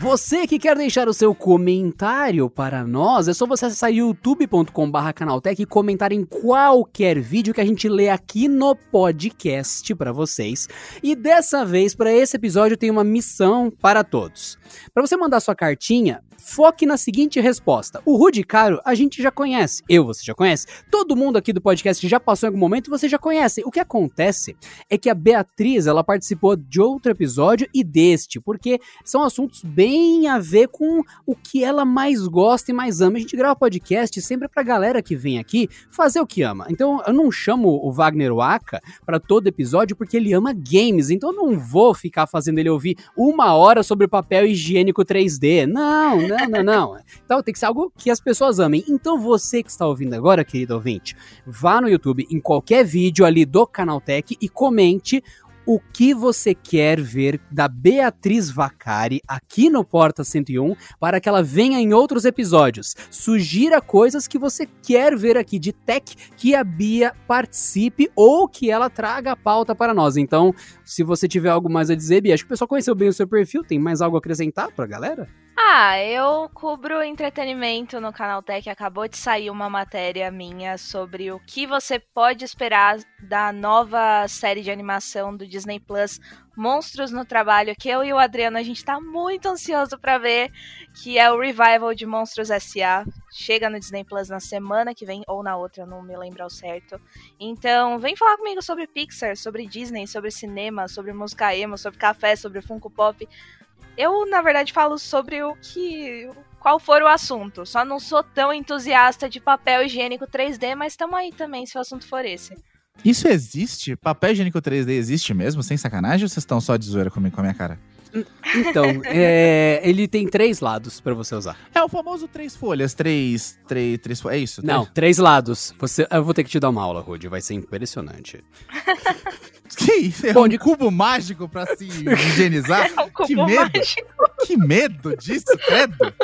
Você que quer deixar o seu comentário para nós, é só você acessar youtube.com.br canaltech e comentar em qualquer vídeo que a gente lê aqui no podcast para vocês. E dessa vez, para esse episódio, tem uma missão para todos. Para você mandar sua cartinha, foque na seguinte resposta. O Rudy Caro a gente já conhece. Eu, você já conhece. Todo mundo aqui do podcast já passou em algum momento você já conhece. O que acontece é que a Beatriz, ela participou de outro episódio e deste, porque são assuntos bem a ver com o que ela mais gosta e mais ama. A gente grava podcast sempre pra galera que vem aqui fazer o que ama. Então, eu não chamo o Wagner Waka para todo episódio porque ele ama games. Então, eu não vou ficar fazendo ele ouvir uma hora sobre papel higiênico 3D. Não, não, não, não. Então tem que ser algo que as pessoas amem. Então você que está ouvindo agora, querido ouvinte, vá no YouTube, em qualquer vídeo ali do Canaltech e comente o que você quer ver da Beatriz Vacari aqui no Porta 101 para que ela venha em outros episódios. Sugira coisas que você quer ver aqui de tech que a Bia participe ou que ela traga a pauta para nós. Então, se você tiver algo mais a dizer, Bia, acho que o pessoal conheceu bem o seu perfil, tem mais algo a acrescentar para a galera? Ah, eu cubro entretenimento no Canal Tech. Acabou de sair uma matéria minha sobre o que você pode esperar da nova série de animação do Disney Plus, Monstros no Trabalho, que eu e o Adriano a gente tá muito ansioso para ver, que é o revival de Monstros S.A. Chega no Disney Plus na semana que vem ou na outra, não me lembro ao certo. Então, vem falar comigo sobre Pixar, sobre Disney, sobre cinema, sobre música emo, sobre café, sobre Funko Pop. Eu, na verdade, falo sobre o que. Qual for o assunto. Só não sou tão entusiasta de papel higiênico 3D, mas tamo aí também se o assunto for esse. Isso existe? Papel higiênico 3D existe mesmo, sem sacanagem, ou vocês estão só de zoeira comigo com a minha cara? Então, (laughs) é, ele tem três lados para você usar. É o famoso três folhas, três, três, três folhas, é isso? Não, três, três lados. Você, eu vou ter que te dar uma aula, Rudy, vai ser impressionante. (laughs) Que isso? É Bom, um de... cubo mágico pra se higienizar? (laughs) É um cubo que medo! mágico. Que medo disso, credo!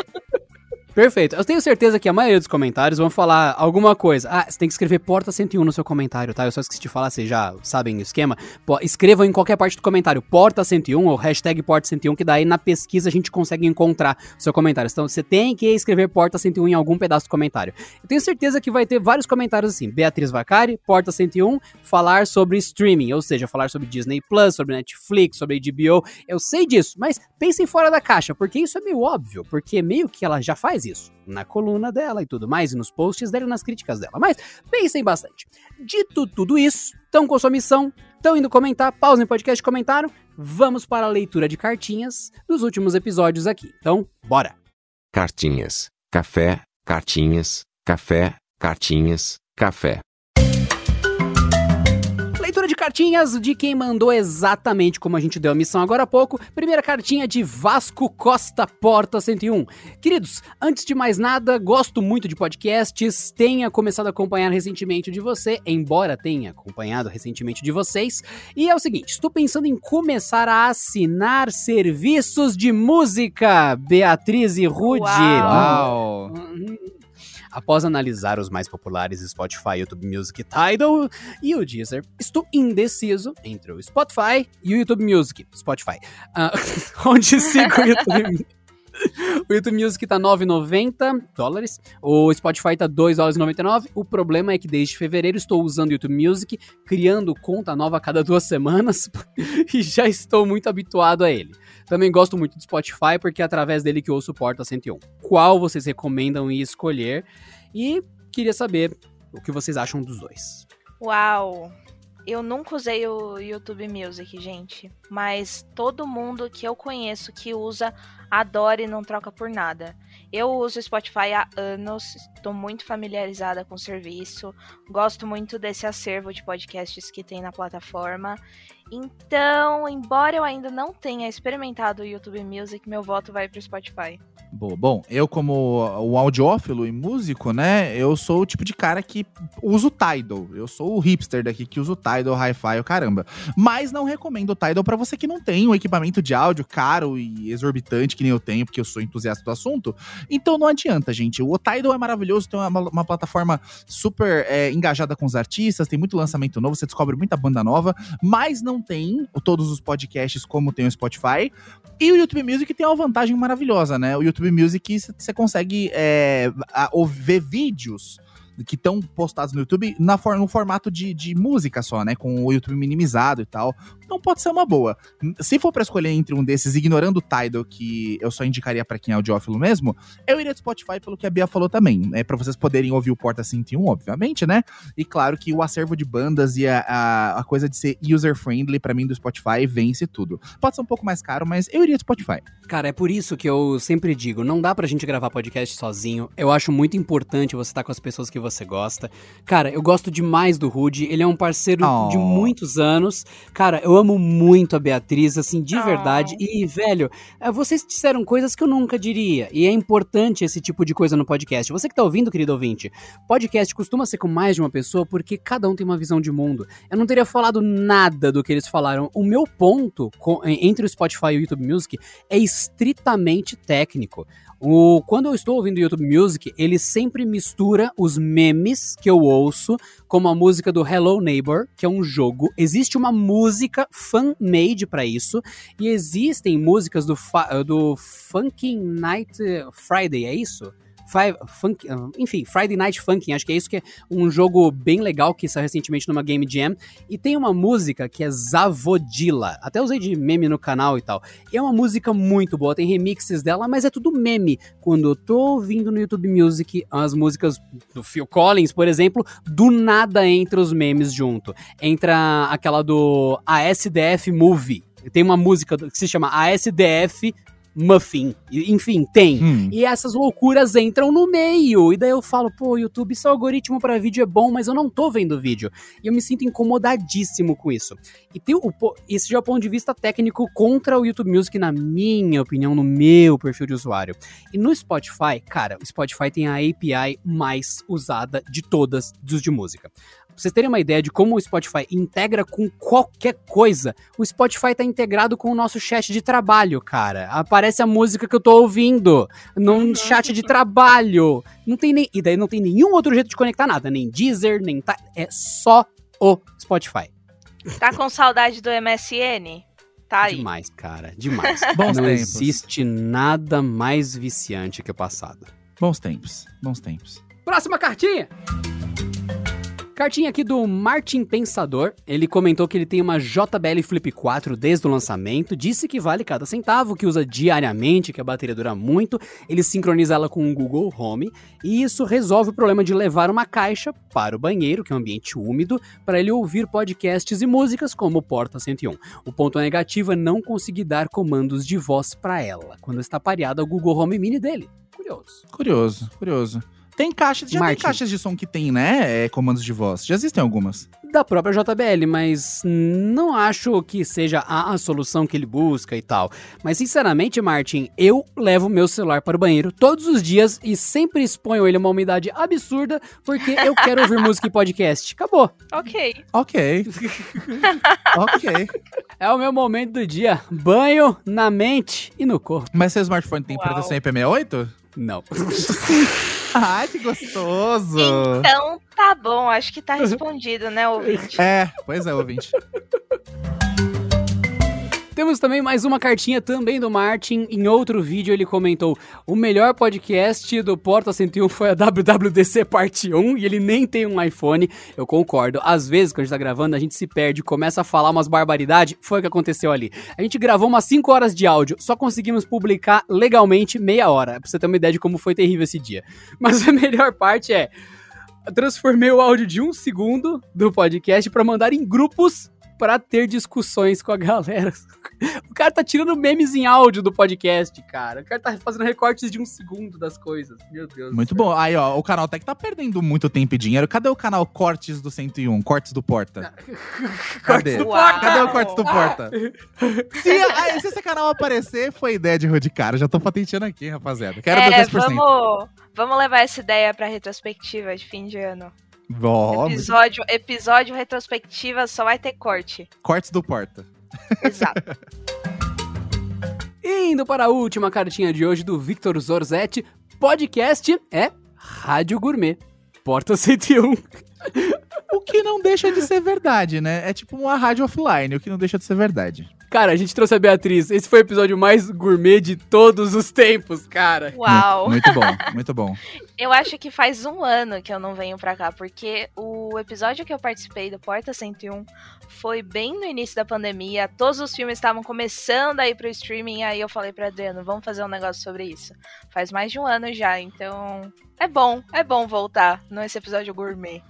Perfeito. Eu tenho certeza que a maioria dos comentários vão falar alguma coisa. Ah, você tem que escrever porta 101 no seu comentário, tá? Eu só esqueci de falar, vocês já sabem o esquema. Pô, escrevam em qualquer parte do comentário porta 101 ou hashtag porta 101, que daí na pesquisa a gente consegue encontrar o seu comentário. Então você tem que escrever porta 101 em algum pedaço do comentário. Eu tenho certeza que vai ter vários comentários assim. Beatriz Vacari, porta 101, falar sobre streaming, ou seja, falar sobre Disney Plus, sobre Netflix, sobre HBO. Eu sei disso, mas pensem fora da caixa, porque isso é meio óbvio, porque meio que ela já faz isso na coluna dela e tudo mais, e nos posts dela e nas críticas dela. Mas pensem bastante. Dito tudo isso, estão com sua missão, estão indo comentar, pausem o podcast, comentaram, vamos para a leitura de cartinhas dos últimos episódios aqui. Então, bora! Cartinhas, café, cartinhas, café, cartinhas, café. Cartinhas de quem mandou exatamente como a gente deu a missão agora há pouco. Primeira cartinha de Vasco Costa Porta 101. Queridos, antes de mais nada, gosto muito de podcasts. Tenha começado a acompanhar recentemente de você, embora tenha acompanhado recentemente de vocês. E é o seguinte, estou pensando em começar a assinar serviços de música. Beatriz e Rude. Uau! Após analisar os mais populares Spotify, YouTube Music, Tidal e o Deezer, estou indeciso entre o Spotify e o YouTube Music. Spotify. Ah, (laughs) onde sigo o YouTube (laughs) O YouTube Music tá 9,90 dólares. O Spotify tá 2 dólares 99. O problema é que desde fevereiro estou usando o YouTube Music, criando conta nova a cada duas semanas (laughs) e já estou muito habituado a ele. Também gosto muito do Spotify porque é através dele que eu ouço Porta 101. Qual vocês recomendam e escolher? E queria saber o que vocês acham dos dois. Uau! Eu nunca usei o YouTube Music, gente. Mas todo mundo que eu conheço que usa adora e não troca por nada. Eu uso o Spotify há anos, estou muito familiarizada com o serviço, gosto muito desse acervo de podcasts que tem na plataforma. Então, embora eu ainda não tenha experimentado o YouTube Music, meu voto vai para o Spotify. Boa. Bom, eu como o audiófilo e músico, né, eu sou o tipo de cara que usa o Tidal. Eu sou o hipster daqui que usa o Tidal, Hi-Fi, o caramba. Mas não recomendo o Tidal para você que não tem um equipamento de áudio caro e exorbitante que nem eu tenho, porque eu sou entusiasta do assunto. Então não adianta, gente. O Tidal é maravilhoso, tem uma, uma plataforma super é, engajada com os artistas, tem muito lançamento novo, você descobre muita banda nova, mas não tem todos os podcasts como tem o Spotify. E o YouTube Music tem uma vantagem maravilhosa, né? O YouTube Music você consegue é, ver vídeos que estão postados no YouTube na no formato de, de música só, né? Com o YouTube minimizado e tal. Então pode ser uma boa. Se for pra escolher entre um desses, ignorando o Tidal, que eu só indicaria pra quem é audiófilo mesmo, eu iria de Spotify pelo que a Bia falou também. É para vocês poderem ouvir o Porta 101, obviamente, né? E claro que o acervo de bandas e a, a, a coisa de ser user-friendly, pra mim, do Spotify, vence tudo. Pode ser um pouco mais caro, mas eu iria de Spotify. Cara, é por isso que eu sempre digo, não dá pra gente gravar podcast sozinho. Eu acho muito importante você estar com as pessoas que você gosta. Cara, eu gosto demais do Rude, ele é um parceiro Oh. de muitos anos. Cara, eu amo muito a Beatriz, assim, de Oh. verdade. E, velho, eh, vocês disseram coisas que eu nunca diria. E é importante esse tipo de coisa no podcast. Você que tá ouvindo, querido ouvinte, podcast costuma ser com mais de uma pessoa porque cada um tem uma visão de mundo. Eu não teria falado nada do que eles falaram. O meu ponto com- entre o Spotify e o YouTube Music é estritamente técnico. O, quando eu estou ouvindo YouTube Music, ele sempre mistura os memes que eu ouço, como a música do Hello Neighbor, que é um jogo. Existe uma música fan-made pra isso, e existem músicas do, do Funkin' Night Friday, é isso? Fi- funk, ah, enfim, Friday Night Funkin', acho que é isso que é um jogo bem legal que saiu recentemente numa Game Jam. E tem uma música que é Zavodila. Até usei de meme no canal e tal. E é uma música muito boa, tem remixes dela, mas é tudo meme. Quando eu tô ouvindo no YouTube Music as músicas do Phil Collins, por exemplo, do nada entra os memes junto. Entra aquela do ASDF Movie. Tem uma música que se chama ASDF Muffin. Enfim, tem. Hum. E essas loucuras entram no meio. E daí eu falo, pô, YouTube, seu algoritmo pra vídeo é bom, mas eu não tô vendo vídeo. E eu me sinto incomodadíssimo com isso. E tem o, já é o ponto de vista técnico contra o YouTube Music, na minha opinião, no meu perfil de usuário. E no Spotify, cara, o Spotify tem a API mais usada de todas dos de música. Pra vocês terem uma ideia de como o Spotify integra com qualquer coisa, o Spotify tá integrado com o nosso chat de trabalho, cara. Aparece a música que eu tô ouvindo num chat de trabalho. Não tem nem. E daí não tem nenhum outro jeito de conectar nada. Nem Deezer, nem. Ta- é só o Spotify. Tá com saudade do MSN? Tá aí. Demais, cara. Demais. (laughs) Bons não tempos. existe nada mais viciante que o passado. Bons tempos, bons tempos. Próxima cartinha! Cartinha aqui do Martin Pensador. Ele comentou que ele tem uma JBL Flip 4 desde o lançamento, disse que vale cada centavo, que usa diariamente, que a bateria dura muito, ele sincroniza ela com o Google Home, e isso resolve o problema de levar uma caixa para o banheiro, que é um ambiente úmido, para ele ouvir podcasts e músicas como Porta 101. O ponto negativo é não conseguir dar comandos de voz para ela, quando está pareada ao Google Home Mini dele. Curioso. Curioso, curioso. Tem caixas, já Martin. tem caixas de som que tem, né? é, comandos de voz. Já existem algumas. da própria JBL, mas não acho que seja a, a solução que ele busca e tal. Mas sinceramente, Martin, eu levo meu celular para o banheiro todos os dias e sempre exponho ele a uma umidade absurda porque eu (laughs) quero ouvir música e podcast. Acabou. Ok. Ok. (laughs) ok. É o meu momento do dia. Banho na mente e no corpo. Mas seu smartphone tem Uau. proteção IP68? Não. (laughs) Ai, que gostoso! Então tá bom, acho que tá (laughs) respondido, né, ouvinte? É, pois é, ouvinte. Temos também mais uma cartinha também do Martin. Em outro vídeo ele comentou: "O melhor podcast do Porta 101 foi a WWDC parte 1 e ele nem tem um iPhone". Eu concordo. Às vezes quando a gente tá gravando, a gente se perde, começa a falar umas barbaridades. Foi o que aconteceu ali. A gente gravou umas 5 horas de áudio, só conseguimos publicar legalmente meia hora. Pra você ter uma ideia de como foi terrível esse dia. (laughs) Mas a melhor parte é transformei o áudio de um segundo do podcast pra mandar em grupos pra ter discussões com a galera. O cara tá tirando memes em áudio do podcast, cara. O cara tá fazendo recortes de um segundo das coisas. Meu Deus. Muito bom. Aí, ó, o canal Tech tá perdendo muito tempo e dinheiro. Cadê o canal Cortes do 101? Cortes do Porta? Cadê? do Porta. Cadê o Cortes do Porta? se, ah, se esse canal aparecer, foi ideia de cara. Já tô patenteando aqui, rapaziada. Quero é, meu 10%. vamos, vamos levar essa ideia pra retrospectiva de fim de ano. Episódio, episódio retrospectiva só vai ter corte. Cortes do Porta. Exato. E (laughs) Indo para a última cartinha de hoje do Victor Zorzetti. Podcast é Rádio Gourmet. Porta 101. O que não deixa de ser verdade, né? É tipo uma rádio offline, o que não deixa de ser verdade. Cara, a gente trouxe a Beatriz. Esse foi o episódio mais gourmet de todos os tempos, cara. Uau! Muito, muito bom, muito bom. (laughs) Eu acho que faz um ano que eu não venho pra cá, porque o episódio que eu participei do Porta 101 foi bem no início da pandemia. Todos os filmes estavam começando a ir pro streaming. Aí eu falei pra Adriano, vamos fazer um negócio sobre isso. Faz mais de um ano já, então é bom, é bom voltar nesse episódio gourmet.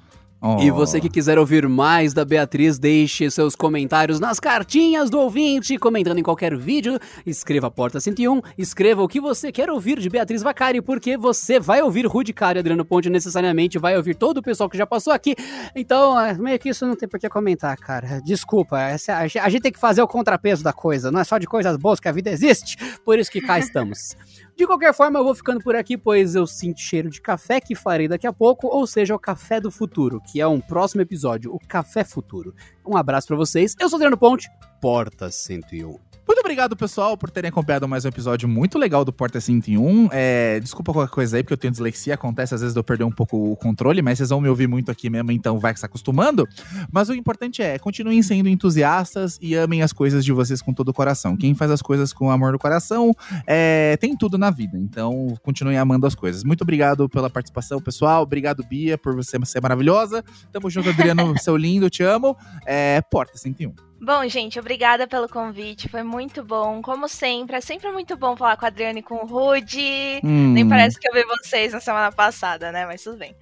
E Oh. você que quiser ouvir mais da Beatriz, deixe seus comentários nas cartinhas do ouvinte, comentando em qualquer vídeo. Escreva Porta 101, escreva o que você quer ouvir de Beatriz Vacari, porque você vai ouvir Rude Cara e Adriano Ponte necessariamente, vai ouvir todo o pessoal que já passou aqui. Então, é, meio que isso não tem por que comentar, cara. Desculpa, essa- a gente tem que fazer o contrapeso da coisa, não é só de coisas boas que a vida existe, por isso que cá estamos. De qualquer forma, eu vou ficando por aqui, pois eu sinto cheiro de café que farei daqui a pouco, ou seja, o Café do Futuro, que é um próximo episódio, o Café Futuro. Um abraço pra vocês. Eu sou Adriano Ponte, Porta 101. Muito obrigado, pessoal, por terem acompanhado mais um episódio muito legal do Porta 101. É, desculpa qualquer coisa aí, porque eu tenho dislexia, acontece às vezes de eu perder um pouco o controle, mas vocês vão me ouvir muito aqui mesmo, então vai se acostumando. Mas o importante é, continuem sendo entusiastas e amem as coisas de vocês com todo o coração. Quem faz as coisas com amor no coração é, tem tudo na vida, então continuem amando as coisas. Muito obrigado pela participação, pessoal. Obrigado, Bia, por você ser maravilhosa. Tamo junto, Adriano, (laughs) seu lindo, te amo. É, Porta 101. Bom, gente, obrigada pelo convite. Foi muito bom. Como sempre, é sempre muito bom falar com a Adriane e com o Rude. Nem Hum. parece que eu vi vocês na semana passada, né? Mas tudo bem.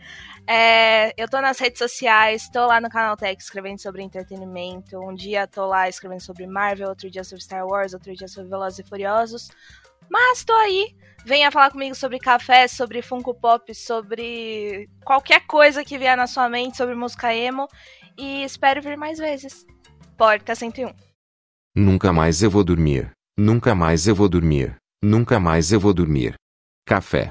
É, eu tô nas redes sociais, tô lá no Canal Tech escrevendo sobre entretenimento. Um dia tô lá escrevendo sobre Marvel, outro dia sobre Star Wars, outro dia sobre Velozes e Furiosos. Mas tô aí. Venha falar comigo sobre café, sobre Funko Pop, sobre qualquer coisa que vier na sua mente, sobre música emo. E espero vir mais vezes. Porta 101. Nunca mais eu vou dormir. Nunca mais eu vou dormir. Nunca mais eu vou dormir. Café.